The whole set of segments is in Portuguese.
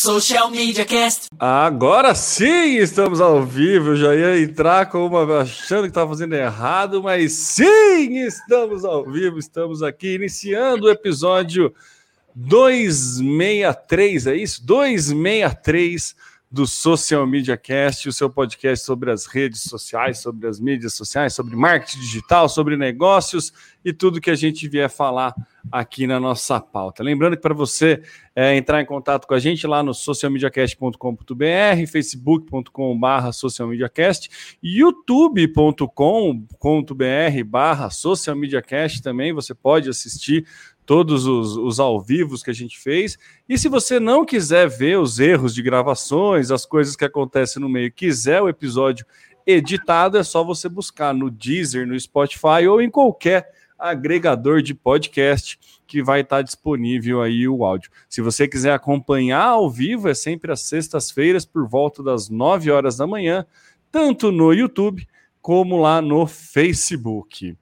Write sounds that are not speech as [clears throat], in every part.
Social Media Cast. Agora sim estamos ao vivo. Eu já ia entrar com uma achando que estava fazendo errado, mas sim estamos ao vivo. Estamos aqui iniciando o episódio 263, é isso? 263 do Social Media Cast, o seu podcast sobre as redes sociais, sobre as mídias sociais, sobre marketing digital, sobre negócios e tudo que a gente vier falar aqui na nossa pauta. Lembrando que para você é, entrar em contato com a gente lá no socialmediacast.com.br, facebook.com.br socialmediacast, youtube.com.br barra socialmediacast também, você pode assistir todos os, os ao vivos que a gente fez. E se você não quiser ver os erros de gravações, as coisas que acontecem no meio, quiser o episódio editado, é só você buscar no Deezer, no Spotify ou em qualquer agregador de podcast que vai estar disponível aí o áudio. Se você quiser acompanhar ao vivo, é sempre às sextas-feiras por volta das 9 horas da manhã, tanto no YouTube como lá no Facebook.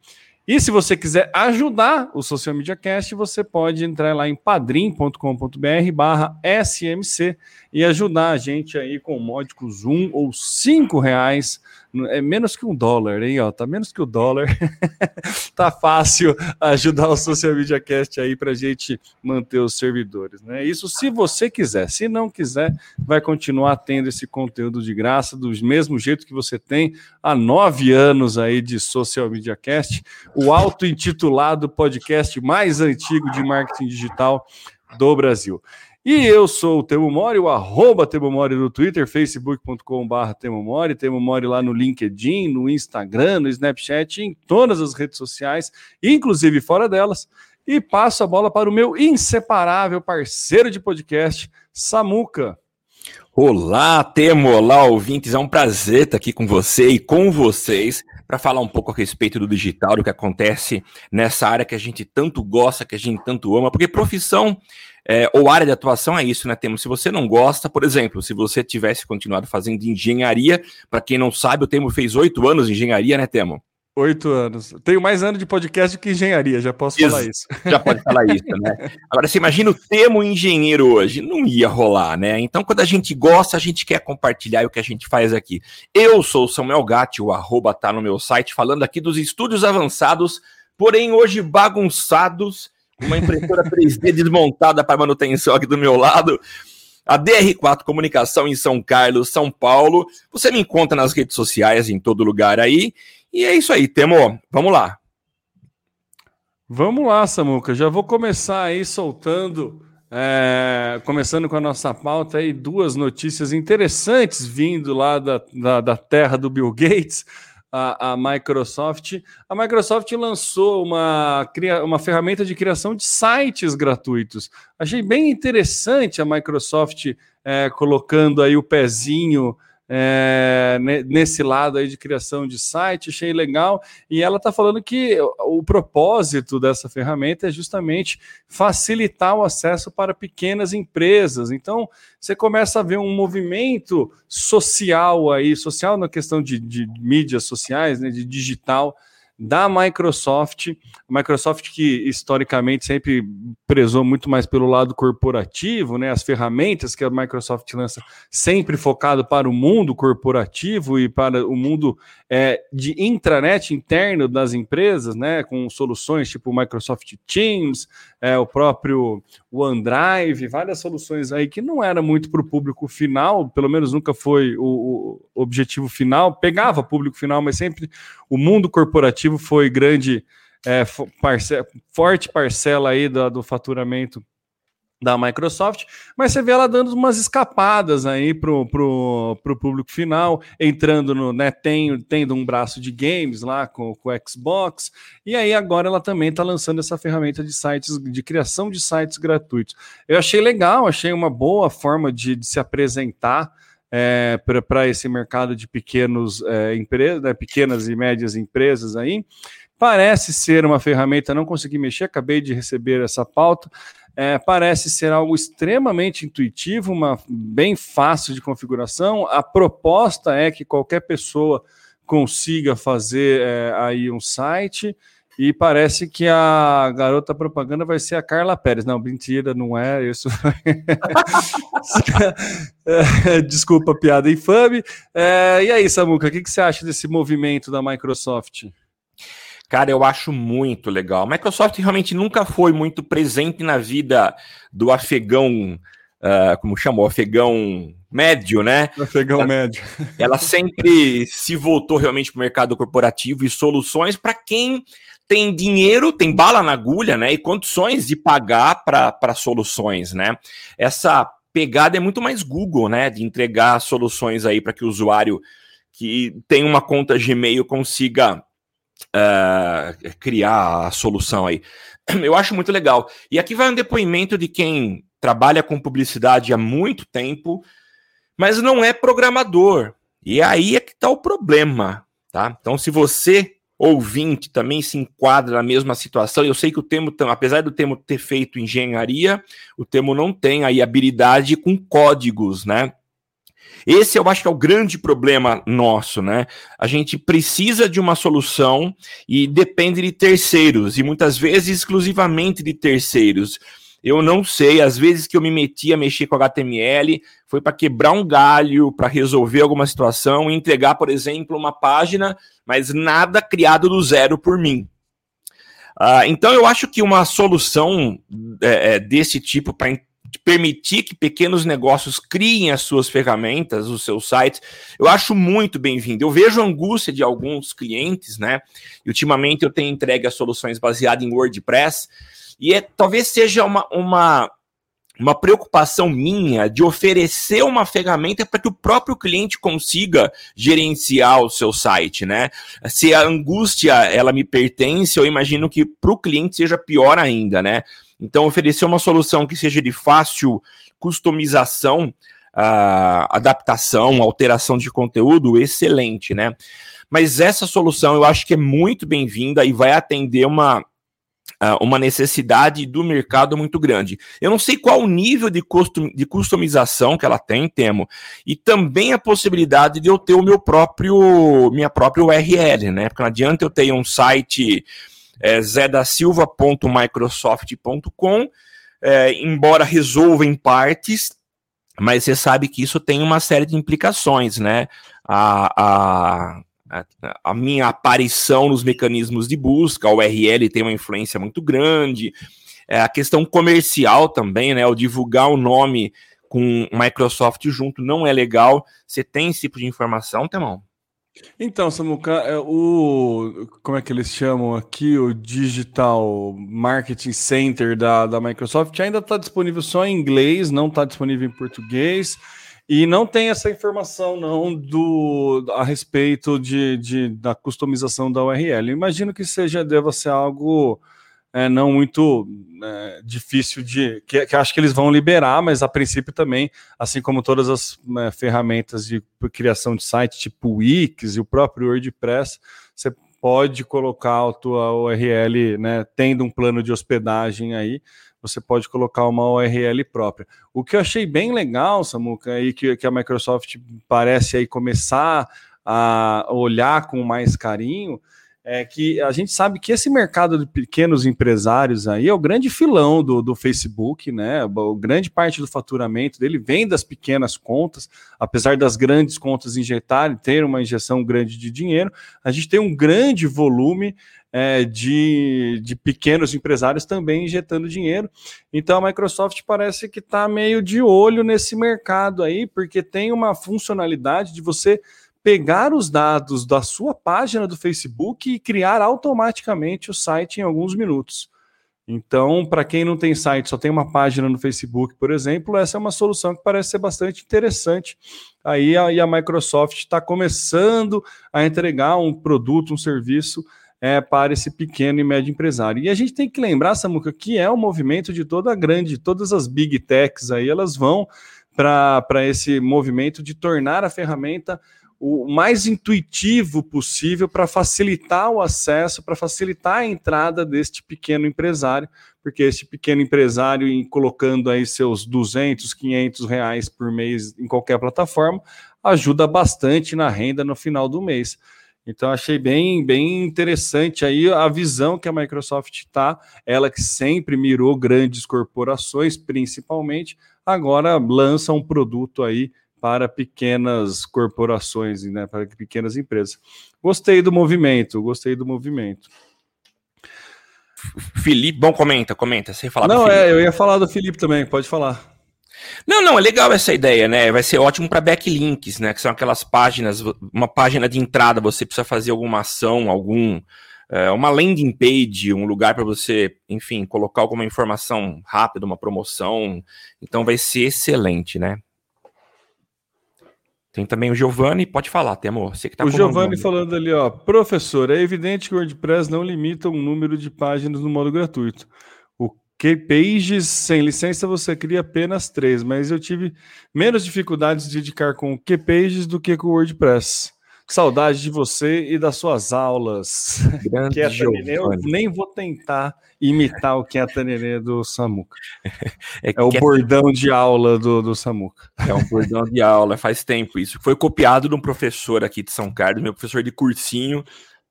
E se você quiser ajudar o Social Media Cast, você pode entrar lá em padrim.com.br barra SMC e ajudar a gente aí com módicos um ou cinco reais é menos que um dólar, hein? Ó, tá menos que o dólar. [laughs] tá fácil ajudar o Social Media Cast aí para gente manter os servidores, né? Isso se você quiser. Se não quiser, vai continuar tendo esse conteúdo de graça do mesmo jeito que você tem há nove anos aí de Social Media Cast, o auto-intitulado podcast mais antigo de marketing digital do Brasil. E eu sou o Temo Mori, o arroba Temo Mori no Twitter, facebook.com.br Temo Mori, Temo Mori lá no LinkedIn, no Instagram, no Snapchat, em todas as redes sociais, inclusive fora delas. E passo a bola para o meu inseparável parceiro de podcast, Samuca. Olá, Temo, olá, ouvintes. É um prazer estar aqui com você e com vocês para falar um pouco a respeito do digital, do que acontece nessa área que a gente tanto gosta, que a gente tanto ama, porque profissão é, ou área de atuação é isso, né, Temo? Se você não gosta, por exemplo, se você tivesse continuado fazendo engenharia, para quem não sabe, o Temo fez oito anos de engenharia, né, Temo? Oito anos. Tenho mais anos de podcast que engenharia, já posso isso, falar isso. Já pode falar [laughs] isso, né? Agora, você imagina o termo engenheiro hoje, não ia rolar, né? Então, quando a gente gosta, a gente quer compartilhar o que a gente faz aqui. Eu sou o Samuel Gatti, o arroba tá no meu site, falando aqui dos estúdios avançados, porém hoje bagunçados, uma impressora [laughs] 3D desmontada para manutenção aqui do meu lado. A DR4 Comunicação em São Carlos, São Paulo. Você me encontra nas redes sociais, em todo lugar aí. E é isso aí, Temo. Vamos lá. Vamos lá, Samuca. Já vou começar aí soltando, é, começando com a nossa pauta aí, duas notícias interessantes vindo lá da, da, da terra do Bill Gates, a, a, Microsoft. A Microsoft lançou uma, uma ferramenta de criação de sites gratuitos. Achei bem interessante a Microsoft é, colocando aí o pezinho é, nesse lado aí de criação de site, achei legal. E ela está falando que o propósito dessa ferramenta é justamente facilitar o acesso para pequenas empresas. Então, você começa a ver um movimento social aí, social na questão de, de mídias sociais, né, de digital da Microsoft. Microsoft que historicamente sempre prezou muito mais pelo lado corporativo, né? As ferramentas que a Microsoft lança sempre focado para o mundo corporativo e para o mundo é, de intranet interno das empresas, né? Com soluções tipo Microsoft Teams, é, o próprio OneDrive, várias soluções aí que não era muito para o público final, pelo menos nunca foi o, o objetivo final, pegava público final, mas sempre o mundo corporativo foi grande, é, forte parcela aí do, do faturamento da Microsoft, mas você vê ela dando umas escapadas aí pro, pro, pro público final, entrando no, né, tem, tendo um braço de games lá com, com o Xbox, e aí agora ela também está lançando essa ferramenta de sites, de criação de sites gratuitos. Eu achei legal, achei uma boa forma de, de se apresentar é, para esse mercado de pequenos é, empresas, né, pequenas e médias empresas aí. Parece ser uma ferramenta, não consegui mexer, acabei de receber essa pauta. É, parece ser algo extremamente intuitivo, uma bem fácil de configuração. A proposta é que qualquer pessoa consiga fazer é, aí um site E parece que a garota propaganda vai ser a Carla Pérez. Não, mentira, não é isso. [laughs] Desculpa, piada infame. É, e aí, Samuca, o que, que você acha desse movimento da Microsoft? Cara, eu acho muito legal. A Microsoft realmente nunca foi muito presente na vida do afegão, uh, como chamou, afegão médio, né? Afegão ela, médio. Ela sempre se voltou realmente para o mercado corporativo e soluções para quem tem dinheiro, tem bala na agulha, né? E condições de pagar para soluções, né? Essa pegada é muito mais Google, né? De entregar soluções aí para que o usuário que tem uma conta Gmail consiga uh, criar a solução aí. Eu acho muito legal. E aqui vai um depoimento de quem trabalha com publicidade há muito tempo, mas não é programador. E aí é que está o problema, tá? Então, se você ouvinte também se enquadra na mesma situação. Eu sei que o termo, apesar do termo ter feito engenharia, o termo não tem aí habilidade com códigos, né? Esse eu acho que é o grande problema nosso, né? A gente precisa de uma solução e depende de terceiros, e muitas vezes exclusivamente de terceiros. Eu não sei, às vezes que eu me meti a mexer com HTML, foi para quebrar um galho, para resolver alguma situação entregar, por exemplo, uma página, mas nada criado do zero por mim. Uh, então, eu acho que uma solução é, é, desse tipo para permitir que pequenos negócios criem as suas ferramentas, os seus sites, eu acho muito bem-vindo. Eu vejo a angústia de alguns clientes, né? E ultimamente eu tenho entregue as soluções baseadas em WordPress, e é, talvez seja uma, uma, uma preocupação minha de oferecer uma ferramenta para que o próprio cliente consiga gerenciar o seu site, né? Se a angústia ela me pertence, eu imagino que para o cliente seja pior ainda, né? Então, oferecer uma solução que seja de fácil customização, uh, adaptação, alteração de conteúdo, excelente, né? Mas essa solução eu acho que é muito bem-vinda e vai atender uma, uh, uma necessidade do mercado muito grande. Eu não sei qual o nível de, custom, de customização que ela tem, Temo, e também a possibilidade de eu ter o meu próprio, minha própria URL, né? Porque não adianta eu ter um site é, zedasilva.microsoft.com, é, embora resolva em partes, mas você sabe que isso tem uma série de implicações, né? A, a, a minha aparição nos mecanismos de busca, a URL tem uma influência muito grande, é, a questão comercial também, né? O divulgar o nome com Microsoft junto não é legal. Você tem esse tipo de informação, Temão? Então, Samuca, é, o como é que eles chamam aqui? O Digital Marketing Center da, da Microsoft ainda está disponível só em inglês, não está disponível em português. E não tem essa informação não do a respeito de, de da customização da URL. imagino que seja deva ser algo é, não muito é, difícil de. Que, que, acho que eles vão liberar, mas a princípio também, assim como todas as é, ferramentas de criação de site, tipo Wix e o próprio WordPress, você pode colocar a tua URL, né, tendo um plano de hospedagem aí, você pode colocar uma URL própria. O que eu achei bem legal, Samuca, aí que, que a Microsoft parece aí começar a olhar com mais carinho, é que a gente sabe que esse mercado de pequenos empresários aí é o grande filão do, do Facebook, né? O grande parte do faturamento dele vem das pequenas contas, apesar das grandes contas injetarem, ter uma injeção grande de dinheiro, a gente tem um grande volume é, de, de pequenos empresários também injetando dinheiro. Então a Microsoft parece que está meio de olho nesse mercado aí, porque tem uma funcionalidade de você pegar os dados da sua página do Facebook e criar automaticamente o site em alguns minutos. Então, para quem não tem site, só tem uma página no Facebook, por exemplo, essa é uma solução que parece ser bastante interessante. Aí a, a Microsoft está começando a entregar um produto, um serviço é, para esse pequeno e médio empresário. E a gente tem que lembrar, Samuca, que é o um movimento de toda a grande, todas as big techs aí, elas vão para esse movimento de tornar a ferramenta o mais intuitivo possível para facilitar o acesso, para facilitar a entrada deste pequeno empresário, porque este pequeno empresário, em colocando aí seus 200, 500 reais por mês em qualquer plataforma, ajuda bastante na renda no final do mês. Então achei bem, bem interessante aí a visão que a Microsoft está, ela que sempre mirou grandes corporações, principalmente, agora lança um produto aí para pequenas corporações, né, para pequenas empresas. Gostei do movimento, gostei do movimento. Felipe, bom, comenta, comenta, sem falar Não, é, eu ia falar do Felipe também, pode falar. Não, não, é legal essa ideia, né? Vai ser ótimo para backlinks, né? Que são aquelas páginas, uma página de entrada, você precisa fazer alguma ação, algum. É, uma landing page, um lugar para você, enfim, colocar alguma informação rápida, uma promoção. Então vai ser excelente, né? Tem também o Giovanni, pode falar, Temo. Você que tá O Giovanni falando ali, ó, professor, é evidente que o WordPress não limita o número de páginas no modo gratuito. QPages sem licença você cria apenas três, mas eu tive menos dificuldades de dedicar com o QPages do que com o WordPress. Saudade de você e das suas aulas. Grande eu nem vou tentar imitar o que é a Tanenê do Samuca. É, é o bordão de aula do, do Samuca. É um bordão de aula, faz tempo isso. Foi copiado de um professor aqui de São Carlos, meu professor de cursinho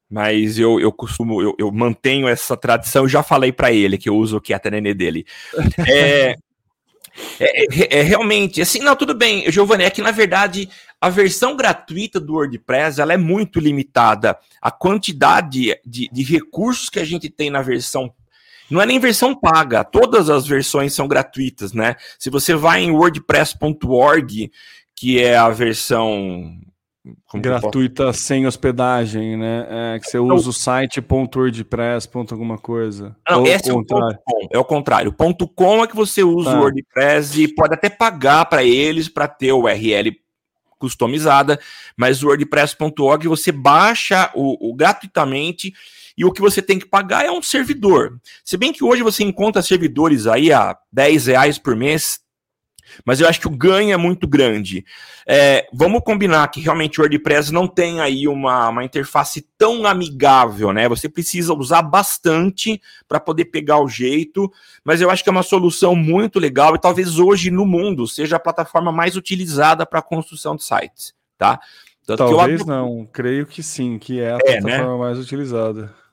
mas eu, eu costumo, eu, eu mantenho essa tradição, já falei para ele que eu uso o é nenê dele. [laughs] É, é, é, é, realmente, assim, não, tudo bem, Giovanni, é que na verdade a versão gratuita do WordPress ela é muito limitada. A quantidade de, de recursos que a gente tem na versão não é nem versão paga, todas as versões são gratuitas, né? Se você vai em wordpress.org, que é a versão gratuita sem hospedagem, né? É, que você então, usa o site .wordpress, alguma coisa. Não, Ou esse é o contrário. Com, é o contrário. Ponto .com é que você usa tá. o WordPress e pode até pagar para eles para ter o URL customizada, mas o WordPress.org você baixa o, o gratuitamente e o que você tem que pagar é um servidor. Se bem que hoje você encontra servidores aí a 10 reais por mês, mas eu acho que o ganho é muito grande. É, vamos combinar que realmente o WordPress não tem aí uma, uma interface tão amigável, né? Você precisa usar bastante para poder pegar o jeito, mas eu acho que é uma solução muito legal e talvez hoje no mundo seja a plataforma mais utilizada para a construção de sites, tá? Tanto talvez eu... não, creio que sim, que é a é, né? plataforma né? mais utilizada.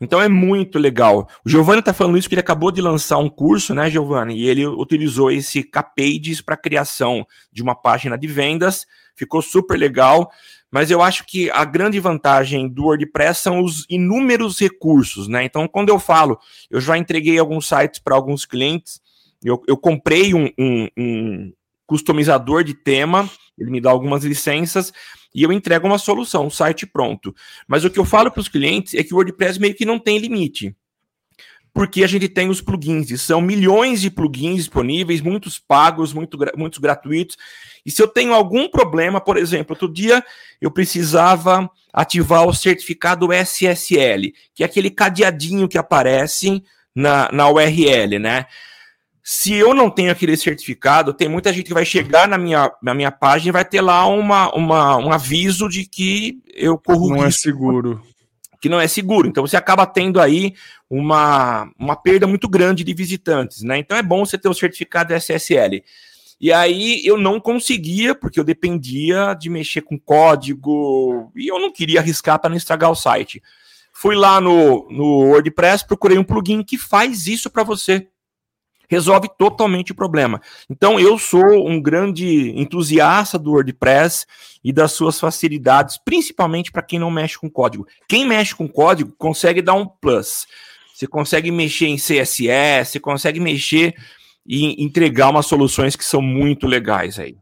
Então é muito legal. O Giovanni está falando isso porque ele acabou de lançar um curso, né, Giovanni? E ele utilizou esse Kpages para criação de uma página de vendas. Ficou super legal. Mas eu acho que a grande vantagem do WordPress são os inúmeros recursos, né? Então, quando eu falo, eu já entreguei alguns sites para alguns clientes, eu, eu comprei um, um, um customizador de tema, ele me dá algumas licenças, e eu entrego uma solução, um site pronto. Mas o que eu falo para os clientes é que o WordPress meio que não tem limite. Porque a gente tem os plugins, e são milhões de plugins disponíveis, muitos pagos, muito, muitos gratuitos. E se eu tenho algum problema, por exemplo, outro dia eu precisava ativar o certificado SSL, que é aquele cadeadinho que aparece na, na URL, né? Se eu não tenho aquele certificado, tem muita gente que vai chegar na minha, na minha página e vai ter lá uma, uma, um aviso de que eu corro Não é risco, é seguro. Que não é seguro. Então você acaba tendo aí uma, uma perda muito grande de visitantes, né? Então é bom você ter o certificado SSL. E aí eu não conseguia, porque eu dependia de mexer com código e eu não queria arriscar para não estragar o site. Fui lá no, no WordPress, procurei um plugin que faz isso para você resolve totalmente o problema. Então, eu sou um grande entusiasta do WordPress e das suas facilidades, principalmente para quem não mexe com código. Quem mexe com código consegue dar um plus. Você consegue mexer em CSS, você consegue mexer e entregar umas soluções que são muito legais aí.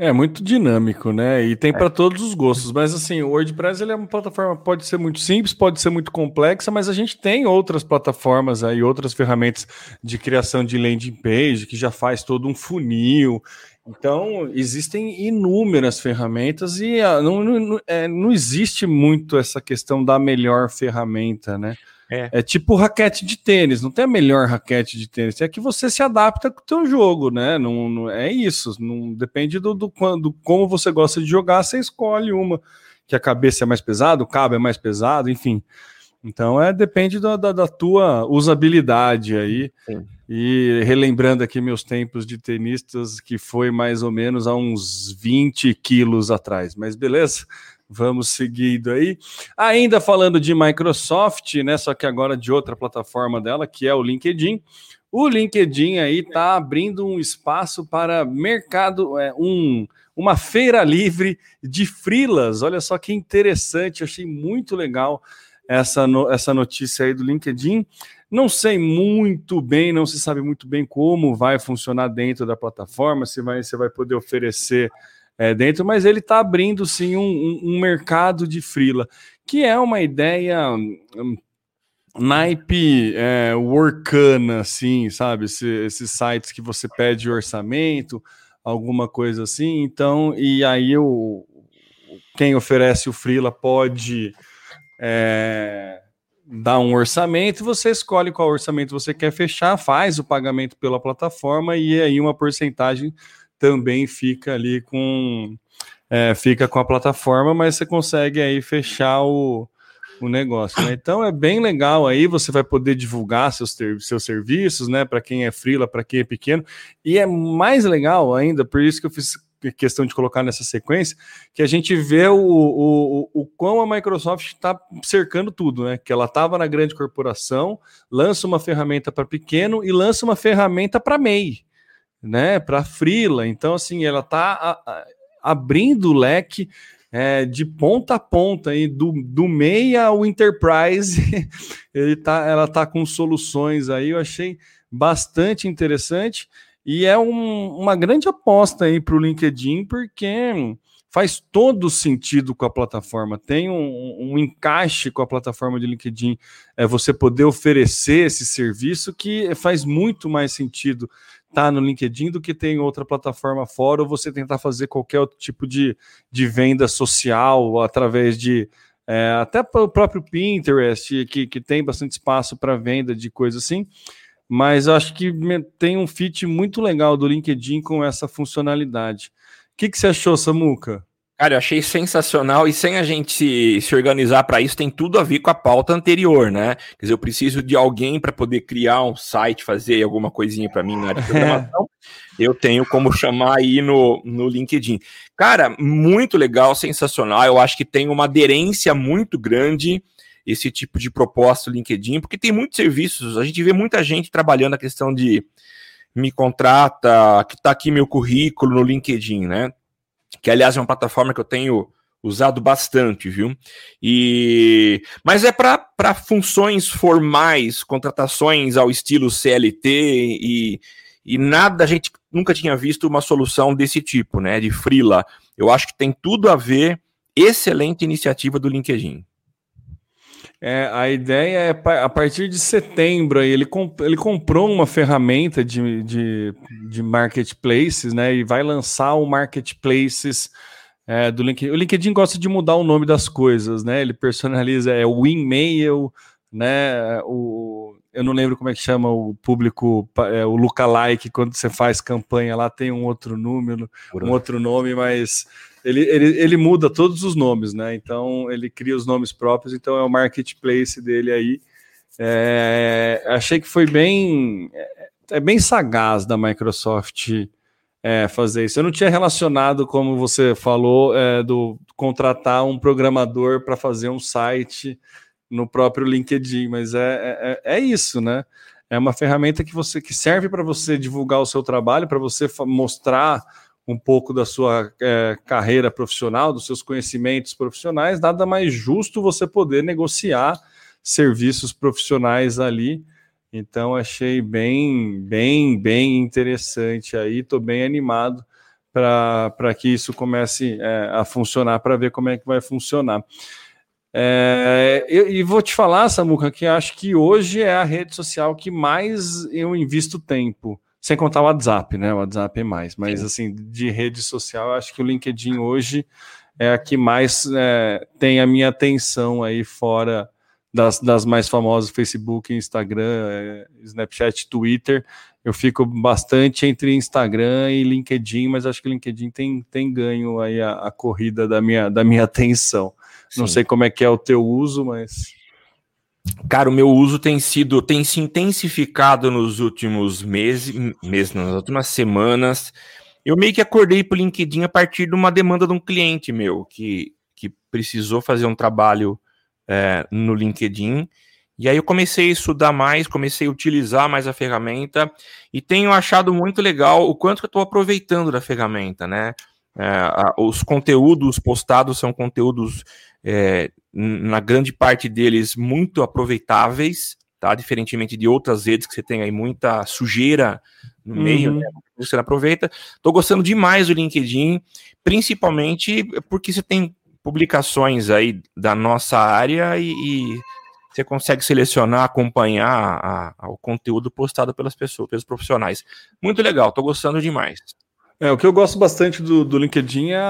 É muito dinâmico, né? E tem é. para todos os gostos. Mas assim, o WordPress ele é uma plataforma pode ser muito simples, pode ser muito complexa, mas a gente tem outras plataformas aí, outras ferramentas de criação de landing page que já faz todo um funil. Então existem inúmeras ferramentas e ah, não, não, é, não existe muito essa questão da melhor ferramenta, né? É. é tipo raquete de tênis, não tem a melhor raquete de tênis, é que você se adapta com o teu jogo, né? Não, não é isso, não depende do, do, do, como você gosta de jogar, você escolhe uma que a cabeça é mais pesada, o cabo é mais pesado, enfim. Então é depende da, da, da tua usabilidade aí. Sim. E relembrando aqui meus tempos de tenistas, que foi mais ou menos há uns 20 quilos atrás, mas beleza. Vamos seguindo aí. Ainda falando de Microsoft, né? Só que agora de outra plataforma dela, que é o LinkedIn. O LinkedIn aí está abrindo um espaço para mercado, é, um, uma feira livre de frilas. Olha só que interessante, achei muito legal essa, no, essa notícia aí do LinkedIn. Não sei muito bem, não se sabe muito bem como vai funcionar dentro da plataforma, se vai, você vai poder oferecer é, dentro, mas ele está abrindo sim um, um, mercado de frila, que é uma ideia um, naipe é, workana, assim, sabe? Esse, esses sites que você pede orçamento, alguma coisa assim. Então, e aí o, quem oferece o frila pode é, dar um orçamento, você escolhe qual orçamento você quer fechar, faz o pagamento pela plataforma e aí uma porcentagem também fica ali com é, fica com a plataforma, mas você consegue aí fechar o, o negócio. Né? Então é bem legal aí, você vai poder divulgar seus, ter, seus serviços, né? Para quem é frila, para quem é pequeno, e é mais legal ainda, por isso que eu fiz questão de colocar nessa sequência, que a gente vê o, o, o, o quão a Microsoft está cercando tudo, né? Que ela estava na grande corporação, lança uma ferramenta para pequeno e lança uma ferramenta para MEI, né? Para frila. Então, assim, ela está abrindo o leque é, de ponta a ponta, aí, do, do MEI ao Enterprise, [laughs] ele tá, ela está com soluções aí, eu achei bastante interessante. E é um, uma grande aposta aí para o LinkedIn, porque faz todo sentido com a plataforma. Tem um, um, encaixe com a plataforma de LinkedIn, é você poder oferecer esse serviço que faz muito mais sentido no LinkedIn do que ter em outra plataforma fora, ou você tentar fazer qualquer outro tipo de, de venda social através de é, até o próprio Pinterest, que, que tem bastante espaço para venda de coisa assim mas acho que tem um fit muito legal do LinkedIn com essa funcionalidade. O que, que você achou, Samuca? Cara, eu achei sensacional e sem a gente se organizar para isso, tem tudo a ver com a pauta anterior, né? Quer dizer, eu preciso de alguém para poder criar um site, fazer alguma coisinha para mim na área de [laughs] programação. eu tenho como chamar aí no, no LinkedIn. Cara, muito legal, sensacional. Eu acho que tem uma aderência muito grande esse tipo de proposta LinkedIn, porque tem muitos serviços, a gente vê muita gente trabalhando a questão de me contrata, que está aqui meu currículo no LinkedIn, né? Que aliás é uma plataforma que eu tenho usado bastante, viu? E mas é para funções formais, contratações ao estilo CLT e, e nada a gente nunca tinha visto uma solução desse tipo, né? De freela. Eu acho que tem tudo a ver. Excelente iniciativa do LinkedIn. É, a ideia é a partir de setembro ele, comp ele comprou uma ferramenta de, de, de, marketplaces, né? E vai lançar o marketplaces é, do LinkedIn. O LinkedIn gosta de mudar o nome das coisas, né? Ele personaliza, é o Winmail, né? O, eu não lembro como é que chama o público, é, o lookalike, quando você faz campanha lá tem um outro número, um outro nome, mas ele, ele, ele muda todos os nomes, né? Então ele cria os nomes próprios, então é o marketplace dele aí. É, achei que foi bem é, é bem sagaz da Microsoft é, fazer isso. Eu não tinha relacionado, como você falou, é, do contratar um programador para fazer um site no próprio LinkedIn, mas é, é, é, é isso, né? É uma ferramenta que você que serve para você divulgar o seu trabalho, para você mostrar um pouco da sua é, carreira profissional, dos seus conhecimentos profissionais, nada mais justo você poder negociar serviços profissionais ali. Então achei bem, bem, bem interessante aí. Estou bem animado para que isso comece é, a funcionar, para ver como é que vai funcionar. É, eu, e vou te falar, Samuca, que acho que hoje é a rede social que mais eu invisto tempo. Sem contar o WhatsApp, né? O WhatsApp é mais. Mas, Sim. assim, de rede social, acho que o LinkedIn hoje é a que mais é, tem a minha atenção aí, fora das, das mais famosas, Facebook, Instagram, é, Snapchat, Twitter. Eu fico bastante entre Instagram e LinkedIn, mas acho que o LinkedIn tem, tem ganho aí a, a corrida da minha, da minha atenção. Sim. Não sei como é que é o teu uso, mas... Cara, o meu uso tem sido, tem se intensificado nos últimos meses, meses nas últimas semanas. Eu meio que acordei pro LinkedIn a partir de uma demanda de um cliente meu, que, que precisou fazer um trabalho é, no LinkedIn. E aí eu comecei a estudar mais, comecei a utilizar mais a ferramenta e tenho achado muito legal o quanto que eu estou aproveitando da ferramenta, né? É, os conteúdos postados são conteúdos, é, na grande parte deles, muito aproveitáveis, tá? Diferentemente de outras redes que você tem aí muita sujeira no uhum. meio, né? Você aproveita. Estou gostando demais do LinkedIn, principalmente porque você tem publicações aí da nossa área e, e você consegue selecionar, acompanhar a, a, o conteúdo postado pelas pessoas, pelos profissionais. Muito legal, estou gostando demais. É, o que eu gosto bastante do, do LinkedIn é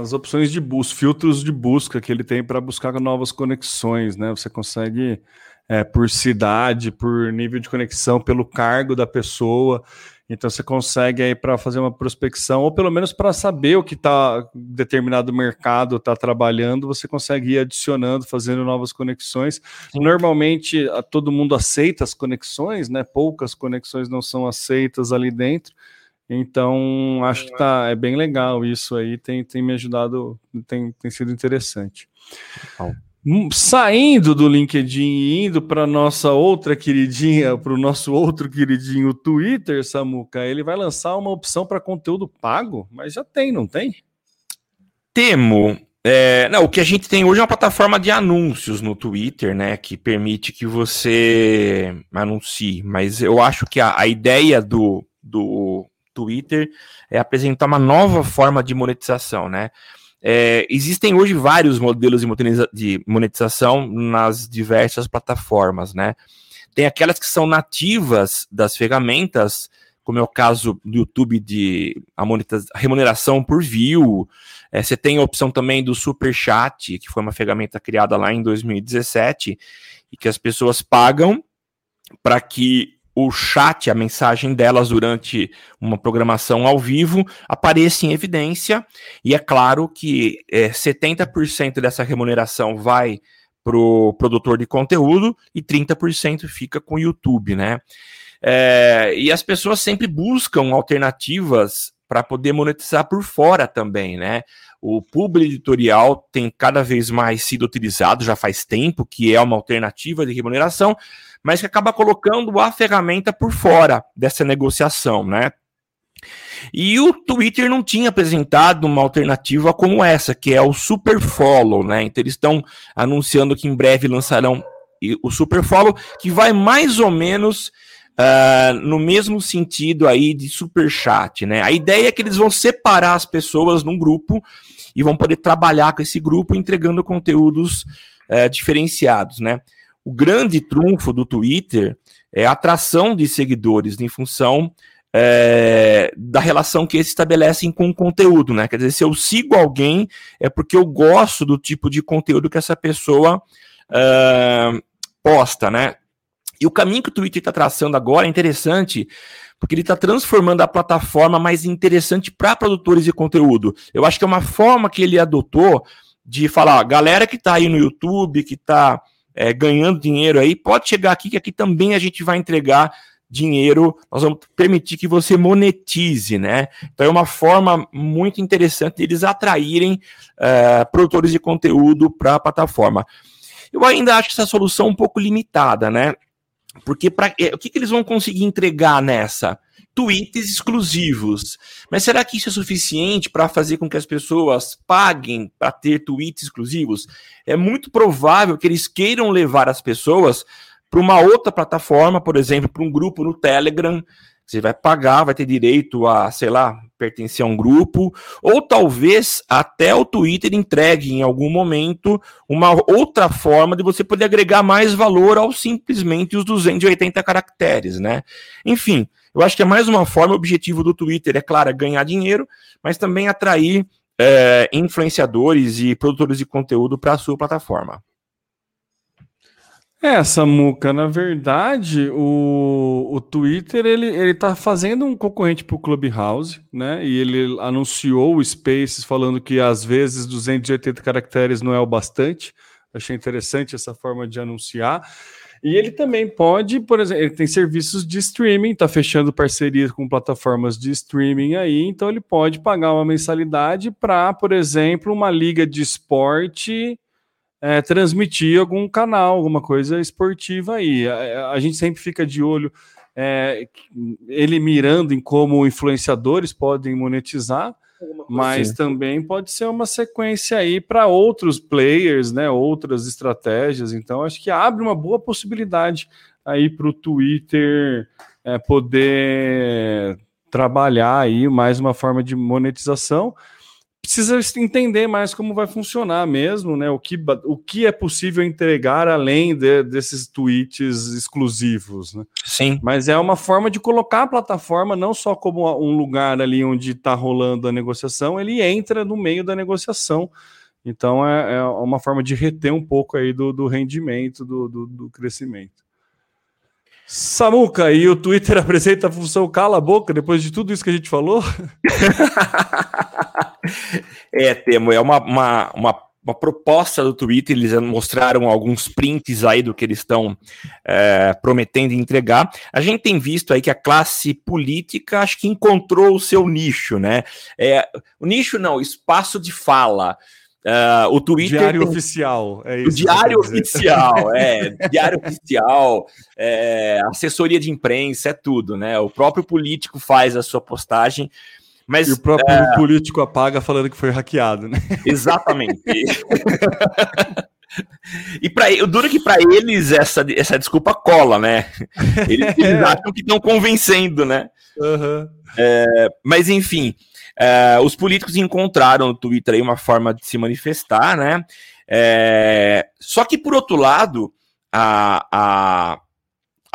as opções de busca, filtros de busca que ele tem para buscar novas conexões, né? Você consegue é, por cidade, por nível de conexão, pelo cargo da pessoa. Então você consegue aí para fazer uma prospecção, ou pelo menos para saber o que está determinado mercado está trabalhando, você consegue ir adicionando, fazendo novas conexões. Sim. Normalmente todo mundo aceita as conexões, né? Poucas conexões não são aceitas ali dentro. Então, acho que tá, é bem legal isso aí, tem, tem me ajudado, tem, tem sido interessante. Hum, saindo do LinkedIn e indo para nossa outra queridinha, para o nosso outro queridinho Twitter, Samuca, ele vai lançar uma opção para conteúdo pago, mas já tem, não tem? Temo. É, não, o que a gente tem hoje é uma plataforma de anúncios no Twitter, né, que permite que você anuncie, mas eu acho que a, a ideia do, do Twitter é apresentar uma nova forma de monetização, né? É, existem hoje vários modelos de monetização nas diversas plataformas, né? Tem aquelas que são nativas das ferramentas, como é o caso do YouTube de a, remuneração por view. É, você tem a opção também do Super Chat, que foi uma ferramenta criada lá em 2017 e que as pessoas pagam para que o chat, a mensagem delas durante uma programação ao vivo apareça em evidência, e é claro que é, 70% dessa remuneração vai para o produtor de conteúdo e 30% fica com o YouTube, né? É, e as pessoas sempre buscam alternativas para poder monetizar por fora também, né? O publi editorial tem cada vez mais sido utilizado, já faz tempo que é uma alternativa de remuneração, mas que acaba colocando a ferramenta por fora dessa negociação, né? E o Twitter não tinha apresentado uma alternativa como essa, que é o Super Follow, né? Então eles estão anunciando que em breve lançarão o Super Follow, que vai mais ou menos uh, no mesmo sentido aí de Super Chat, né? A ideia é que eles vão separar as pessoas num grupo e vão poder trabalhar com esse grupo entregando conteúdos uh, diferenciados, né? O grande trunfo do Twitter é a atração de seguidores em função é, da relação que eles estabelecem com o conteúdo, né? Quer dizer, se eu sigo alguém, é porque eu gosto do tipo de conteúdo que essa pessoa é, posta, né? E o caminho que o Twitter está traçando agora é interessante, porque ele está transformando a plataforma mais interessante para produtores de conteúdo. Eu acho que é uma forma que ele adotou de falar, galera que está aí no YouTube, que está é, ganhando dinheiro aí, pode chegar aqui, que aqui também a gente vai entregar dinheiro, nós vamos permitir que você monetize, né? Então é uma forma muito interessante deles atraírem é, produtores de conteúdo para a plataforma. Eu ainda acho essa solução um pouco limitada, né? Porque pra, é, o que, que eles vão conseguir entregar nessa? tweets exclusivos. Mas será que isso é suficiente para fazer com que as pessoas paguem para ter tweets exclusivos? É muito provável que eles queiram levar as pessoas para uma outra plataforma, por exemplo, para um grupo no Telegram. Você vai pagar, vai ter direito a, sei lá, pertencer a um grupo, ou talvez até o Twitter entregue em algum momento uma outra forma de você poder agregar mais valor ao simplesmente os 280 caracteres, né? Enfim, eu acho que é mais uma forma, o objetivo do Twitter é, claro, é ganhar dinheiro, mas também atrair é, influenciadores e produtores de conteúdo para a sua plataforma. É, Samuca, na verdade, o, o Twitter ele, ele tá fazendo um concorrente para o Clubhouse, né? E ele anunciou o Spaces falando que às vezes 280 caracteres não é o bastante. Achei interessante essa forma de anunciar. E ele também pode, por exemplo, ele tem serviços de streaming, está fechando parcerias com plataformas de streaming aí, então ele pode pagar uma mensalidade para, por exemplo, uma liga de esporte é, transmitir algum canal, alguma coisa esportiva aí. A, a gente sempre fica de olho é, ele mirando em como influenciadores podem monetizar, mas também pode ser uma sequência aí para outros players, né? Outras estratégias. Então, acho que abre uma boa possibilidade aí para o Twitter é, poder trabalhar aí mais uma forma de monetização precisa entender mais como vai funcionar mesmo, né? O que, o que é possível entregar além de, desses tweets exclusivos, né? Sim. Mas é uma forma de colocar a plataforma não só como um lugar ali onde está rolando a negociação, ele entra no meio da negociação. Então é, é uma forma de reter um pouco aí do, do rendimento, do, do, do crescimento. Samuca, e o Twitter [laughs] apresenta a função cala a boca depois de tudo isso que a gente falou? [laughs] [laughs] é, Temo, é uma, uma, uma, uma, proposta do Twitter, eles mostraram alguns prints aí do que eles estão é, prometendo entregar. A gente tem visto aí que a classe política acho que encontrou o seu nicho, né? É, o nicho não, espaço de fala. Uh, o Twitter. Diário tem... oficial, é isso. O diário oficial, [laughs] é. diário oficial, é, assessoria de imprensa, é tudo, né? O próprio político faz a sua postagem. Mas, e o próprio é... político apaga falando que foi hackeado, né? [laughs] Exatamente. e [laughs] para o duro que para eles essa, essa desculpa cola, né? Eles, [laughs] eles acham que estão convencendo, né? Uhum. É, mas enfim, é, os políticos encontraram no Twitter aí uma forma de se manifestar, né? É, só que, por outro lado, a, a,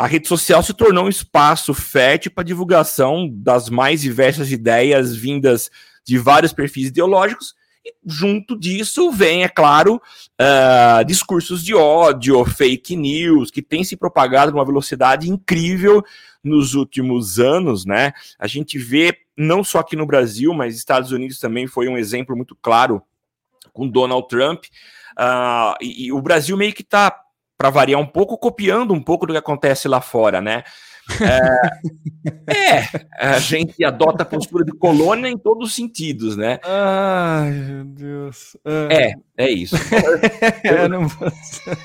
a rede social se tornou um espaço fértil para divulgação das mais diversas ideias vindas de vários perfis ideológicos, e junto disso vem, é claro, uh, discursos de ódio, fake news, que têm se propagado numa velocidade incrível nos últimos anos, né? A gente vê não só aqui no Brasil, mas Estados Unidos também foi um exemplo muito claro com Donald Trump. Uh, e, e, o Brasil meio que está, para variar um pouco, copiando um pouco do que acontece lá fora, né? É, [laughs] é, a gente adota a postura de colônia em todos os sentidos, né? Ai, meu Deus. É, é isso. [laughs] é, não...